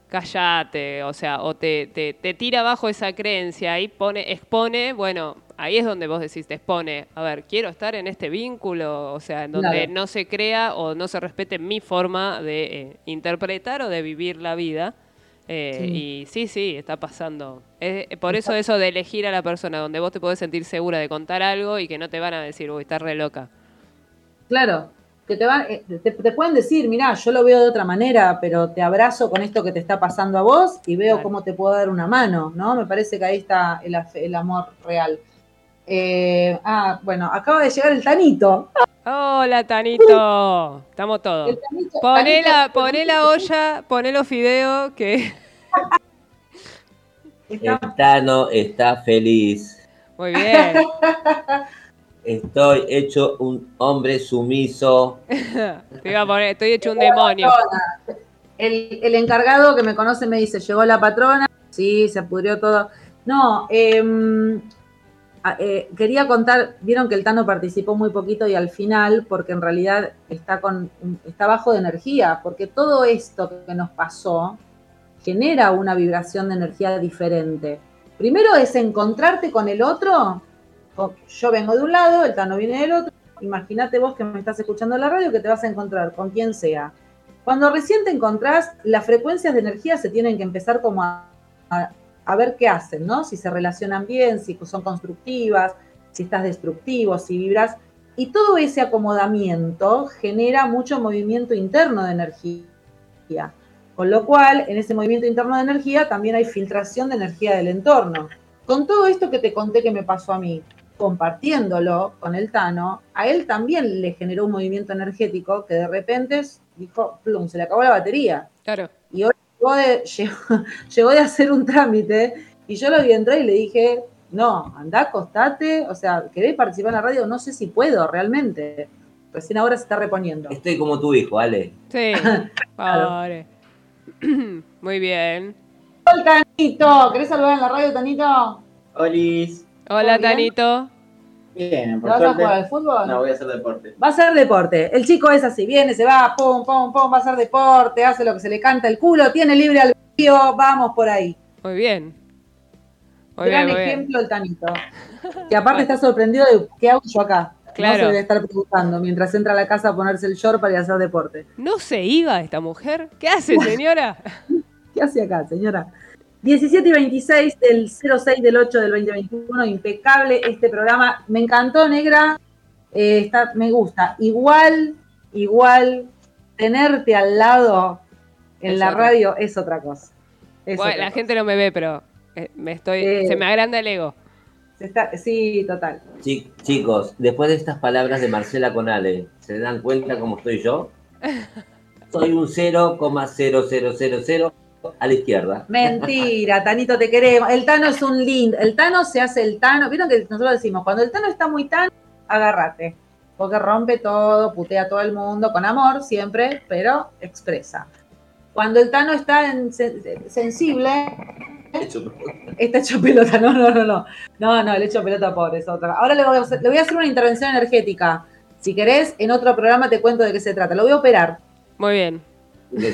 cállate, o sea, o te, te, te tira abajo esa creencia y pone, expone, bueno, ahí es donde vos decís, te expone, a ver, quiero estar en este vínculo, o sea, en donde Claro. no se crea o no se respete mi forma de eh, interpretar o de vivir la vida. Eh, Sí. Y sí, sí, está pasando. Eh, por eso eso de elegir a la persona donde vos te podés sentir segura de contar algo y que no te van a decir, uy, estás re loca. Claro, que te, van, eh, te, te pueden decir, mirá, yo lo veo de otra manera, pero te abrazo con esto que te está pasando a vos y veo Claro. cómo te puedo dar una mano, ¿no? Me parece que ahí está el amor real. Eh, ah, bueno, acaba de llegar el Tanito. Hola, Tanito. Estamos todos. El Tanito- Poné Tanito- la, poné la olla, poné los fideos, que... El Tano está feliz. Muy bien. Estoy hecho un hombre sumiso. Te iba a poner, estoy hecho un demonio. El, el encargado que me conoce me dice, llegó la patrona, sí, se pudrió todo. No, a- eh, quería contar, vieron que el Tano participó muy poquito y al final, porque en realidad está, con, está bajo de energía, porque todo esto que nos pasó genera una vibración de energía diferente. Primero es encontrarte con el otro, yo vengo de un lado, el Tano viene del otro, imagínate vos que me estás escuchando en la radio que te vas a encontrar con quien sea. Cuando recién te encontrás, las frecuencias de energía se tienen que empezar como a- a ver qué hacen, ¿no? Si se relacionan bien, si son constructivas, si estás destructivo, si vibras. Y todo ese acomodamiento genera mucho movimiento interno de energía. Con lo cual, en ese movimiento interno de energía también hay filtración de energía del entorno. Con todo esto que te conté que me pasó a mí, compartiéndolo con el Tano, a él también le generó un movimiento energético que de repente dijo, plum, se le acabó la batería. Claro. Y hoy llegó de, llegó, llegó de hacer un trámite y yo lo vi entrar y le dije, no, anda, acostate, o sea, ¿querés participar en la radio? No sé si puedo realmente. Recién ahora se está reponiendo. Estoy como tu hijo, Ale. Sí. Claro. Muy bien. Hola, Tanito, ¿querés saludar en la radio, Tanito? Olis. Hola, ¿Todo bien? Tanito. Bien, ¿Te por vas a jugar al fútbol? No, voy a hacer deporte. Va a ser deporte. El chico es así, viene, se va, pum, pum, pum, va a hacer deporte, hace lo que se le canta el culo, tiene libre albedrío, vamos por ahí. Muy bien. Muy Gran bien, muy bien. ejemplo el Tanito. Que aparte está sorprendido de qué hago yo acá. Claro. No se debe estar preguntando mientras entra a la casa a ponerse el short para ir a hacer deporte. ¿No se iba esta mujer? ¿Qué hace, señora? ¿Qué hace acá, señora? 17 y 26 del 06 del 8 del 2021, impecable este programa. Me encantó, negra. Eh, está, me gusta. Igual, igual, tenerte al lado en Es la otra. radio es otra cosa. Es Bueno, otra la cosa. gente no me ve, pero eh, me estoy, Eh. se me agranda el ego. Está- sí, total. Chi- chicos, después de estas palabras de Marcela con Ale, ¿se dan cuenta cómo estoy yo? Soy un 0,0000 a la izquierda. Mentira, Tanito, te queremos. El Tano es un lindo. El Tano se hace el Tano. Vieron que nosotros decimos, cuando el Tano está muy Tano, agárrate. Porque rompe todo, putea a todo el mundo, con amor siempre, pero expresa. Cuando el Tano está en sen- sensible, está hecho pelota. No, no, no, no. No, no, el hecho pelota pobre es otra. Ahora le voy, a hacer, le voy a hacer una intervención energética. Si querés, en otro programa te cuento de qué se trata. Lo voy a operar. Muy bien.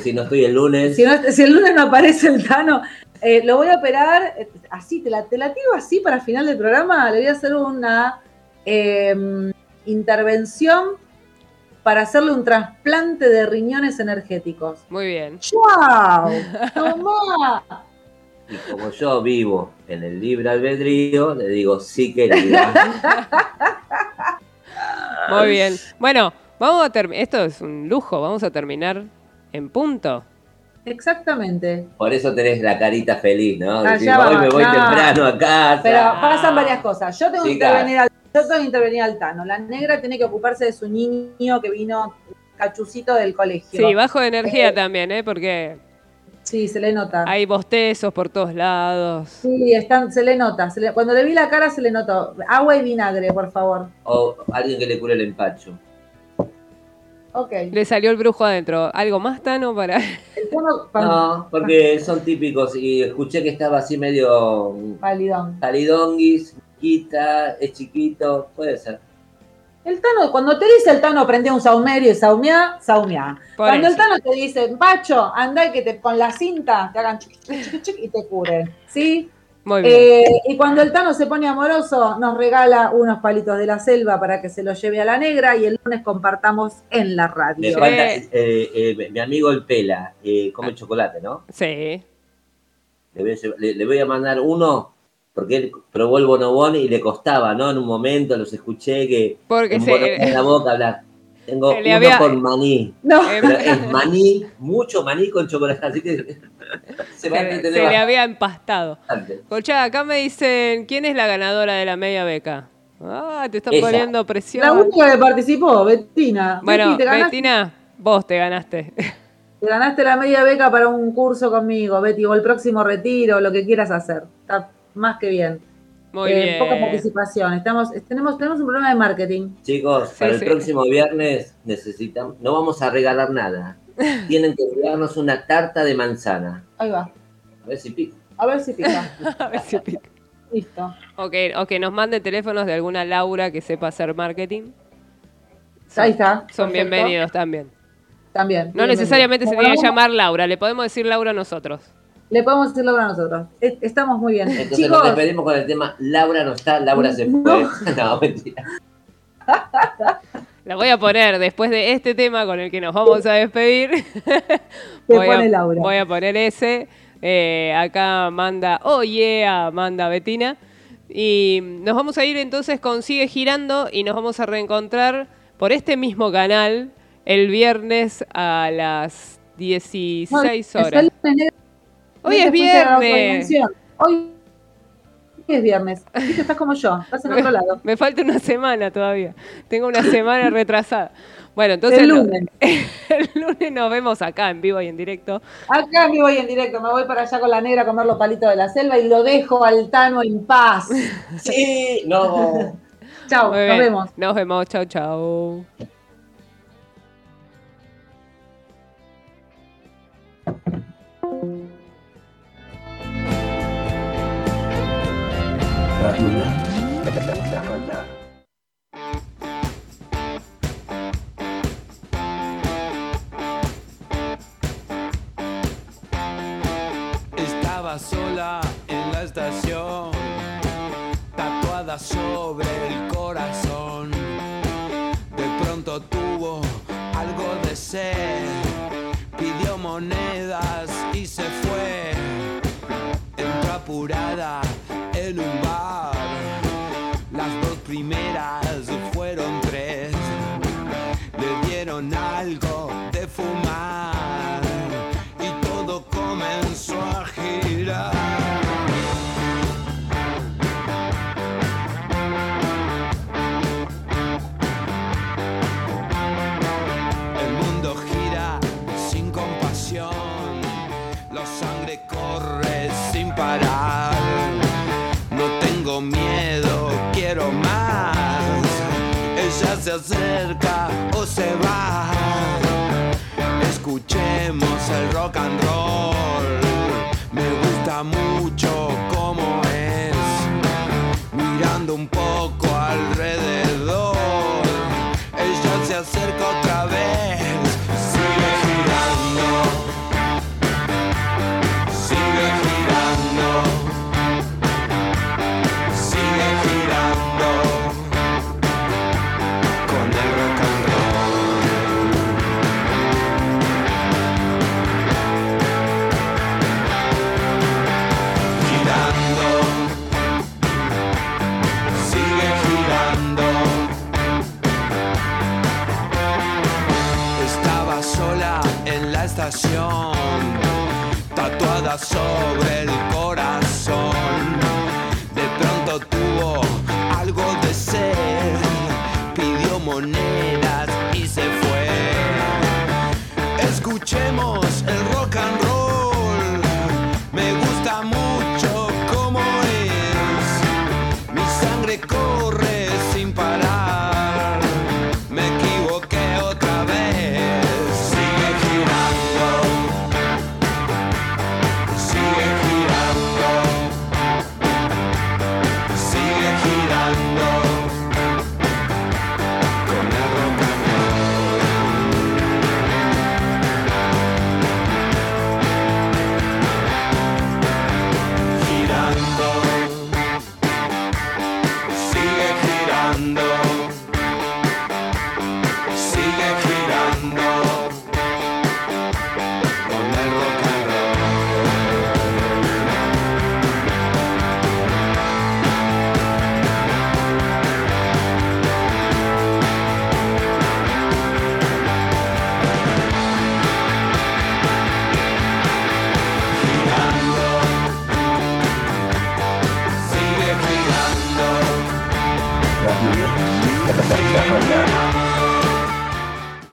Si no estoy el lunes, Si, no- si el lunes no aparece el Tano, eh, lo voy a operar eh, así, te la, te la tiro así para final del programa. Le voy a hacer una eh, intervención para hacerle un trasplante de riñones energéticos. Muy bien. ¡Wow! ¡Tomá! y como yo vivo en el libre albedrío, le digo, sí querida. Muy bien. Bueno, vamos a terminar. Esto es un lujo. Vamos a terminar en punto. Exactamente. Por eso tenés la carita feliz, ¿no? Decís, hoy me voy no. temprano a casa. Pero pasan varias cosas. Yo tengo que intervenir al Yo tengo que intervenir al Tano. La negra tiene que ocuparse de su niño que vino cachucito del colegio. Sí, bajo de energía también, ¿eh? Porque Sí, se le nota. hay bostezos por todos lados. Sí, están, se le nota. se le- cuando le vi la cara se le notó. Agua y vinagre, por favor. O alguien que le cure el empacho. Ok. Le salió el brujo adentro. ¿Algo más, Tano, para...? El Tano, cuando- No, porque son típicos y escuché que estaba así medio Palidón. talidonguis, quita, es chiquito, puede ser. El Tano, cuando te dice el Tano prende un saumerio y saumea, saumea. Por Cuando el. Tano te dice, Pacho, anda y que te, con la cinta te hagan chic, chic, chic, y te curen. ¿Sí? Muy bien. Eh, y cuando el Tano se pone amoroso, nos regala unos palitos de la selva para que se los lleve a la negra y el lunes compartamos en la Me radio. falta, eh, eh, mi amigo el Pela, eh, come chocolate, ¿no? Sí. Le voy, a, llevar- le- le voy a mandar uno, porque él probó el bonobón y le costaba, ¿no? En un momento los escuché que Porque se- en la boca hablar. Tengo Se le uno había- con maní. No, es maní, mucho maní con chocolate, así que se va a se, se entretener le había empastado. Escuchá, acá me dicen, ¿quién es la ganadora de la media beca? Ah, te está Ella. poniendo presión. la única que participó, Bettina. Bueno, Betty, Bettina, vos te ganaste. te ganaste la media beca para un curso conmigo, Betty, o el próximo retiro, lo que quieras hacer. Está más que bien. Muy Eh, bien. Poca participación. Estamos, tenemos, tenemos un problema de marketing. Chicos, Sí, para sí. el próximo viernes necesitamos, no vamos a regalar nada. Tienen que enviarnos una tarta de manzana. Ahí va. A ver si pica. A ver si pica. A ver si pica. Listo. O que, o que nos mande teléfonos de alguna Laura que sepa hacer marketing. Son- Ahí está. Son Perfecto. bienvenidos también. También. No necesariamente se tiene que llamar Laura, le podemos decir Laura nosotros. Le podemos decirlo para nosotros. Es- Estamos muy bien. Entonces Chicos, nos despedimos con el tema Laura no está, Laura se fue. No. No, mentira. La voy a poner después de este tema con el que nos vamos a despedir. voy, pone a, Laura. voy a poner ese. Eh, acá manda, oh yeah, manda Betina. Y nos vamos a ir entonces con Sigue Girando y nos vamos a reencontrar por este mismo canal el viernes a las 16 no, es el horas. negro. Hoy es viernes. Hoy es viernes. Viste, Estás como yo. Estás en otro lado. Me falta una semana todavía. Tengo una semana retrasada. Bueno, entonces El lunes. el lunes nos vemos acá en vivo y en directo. Acá me voy en directo. Me voy para allá con la negra a comer los palitos de la selva y lo dejo al Tano en paz. Sí, no. Chao. Nos vemos. Nos vemos. Chau, chau. Estaba sola en la estación, tatuada sobre el corazón. De pronto tuvo algo de sed, pidió monedas y se fue. Entró apurada en un bar, las dos primeras fueron tres. Le dieron algo de fumar y todo comenzó a girar. Se acerca o se va. Escuchemos el rock and roll. Me gusta mucho como es. Mirando un poco alrededor. Ella se acerca otra vez. Sobre el corazón. De pronto tuvo algo de sed, pidió monedas y se fue. Escuchemos el rock and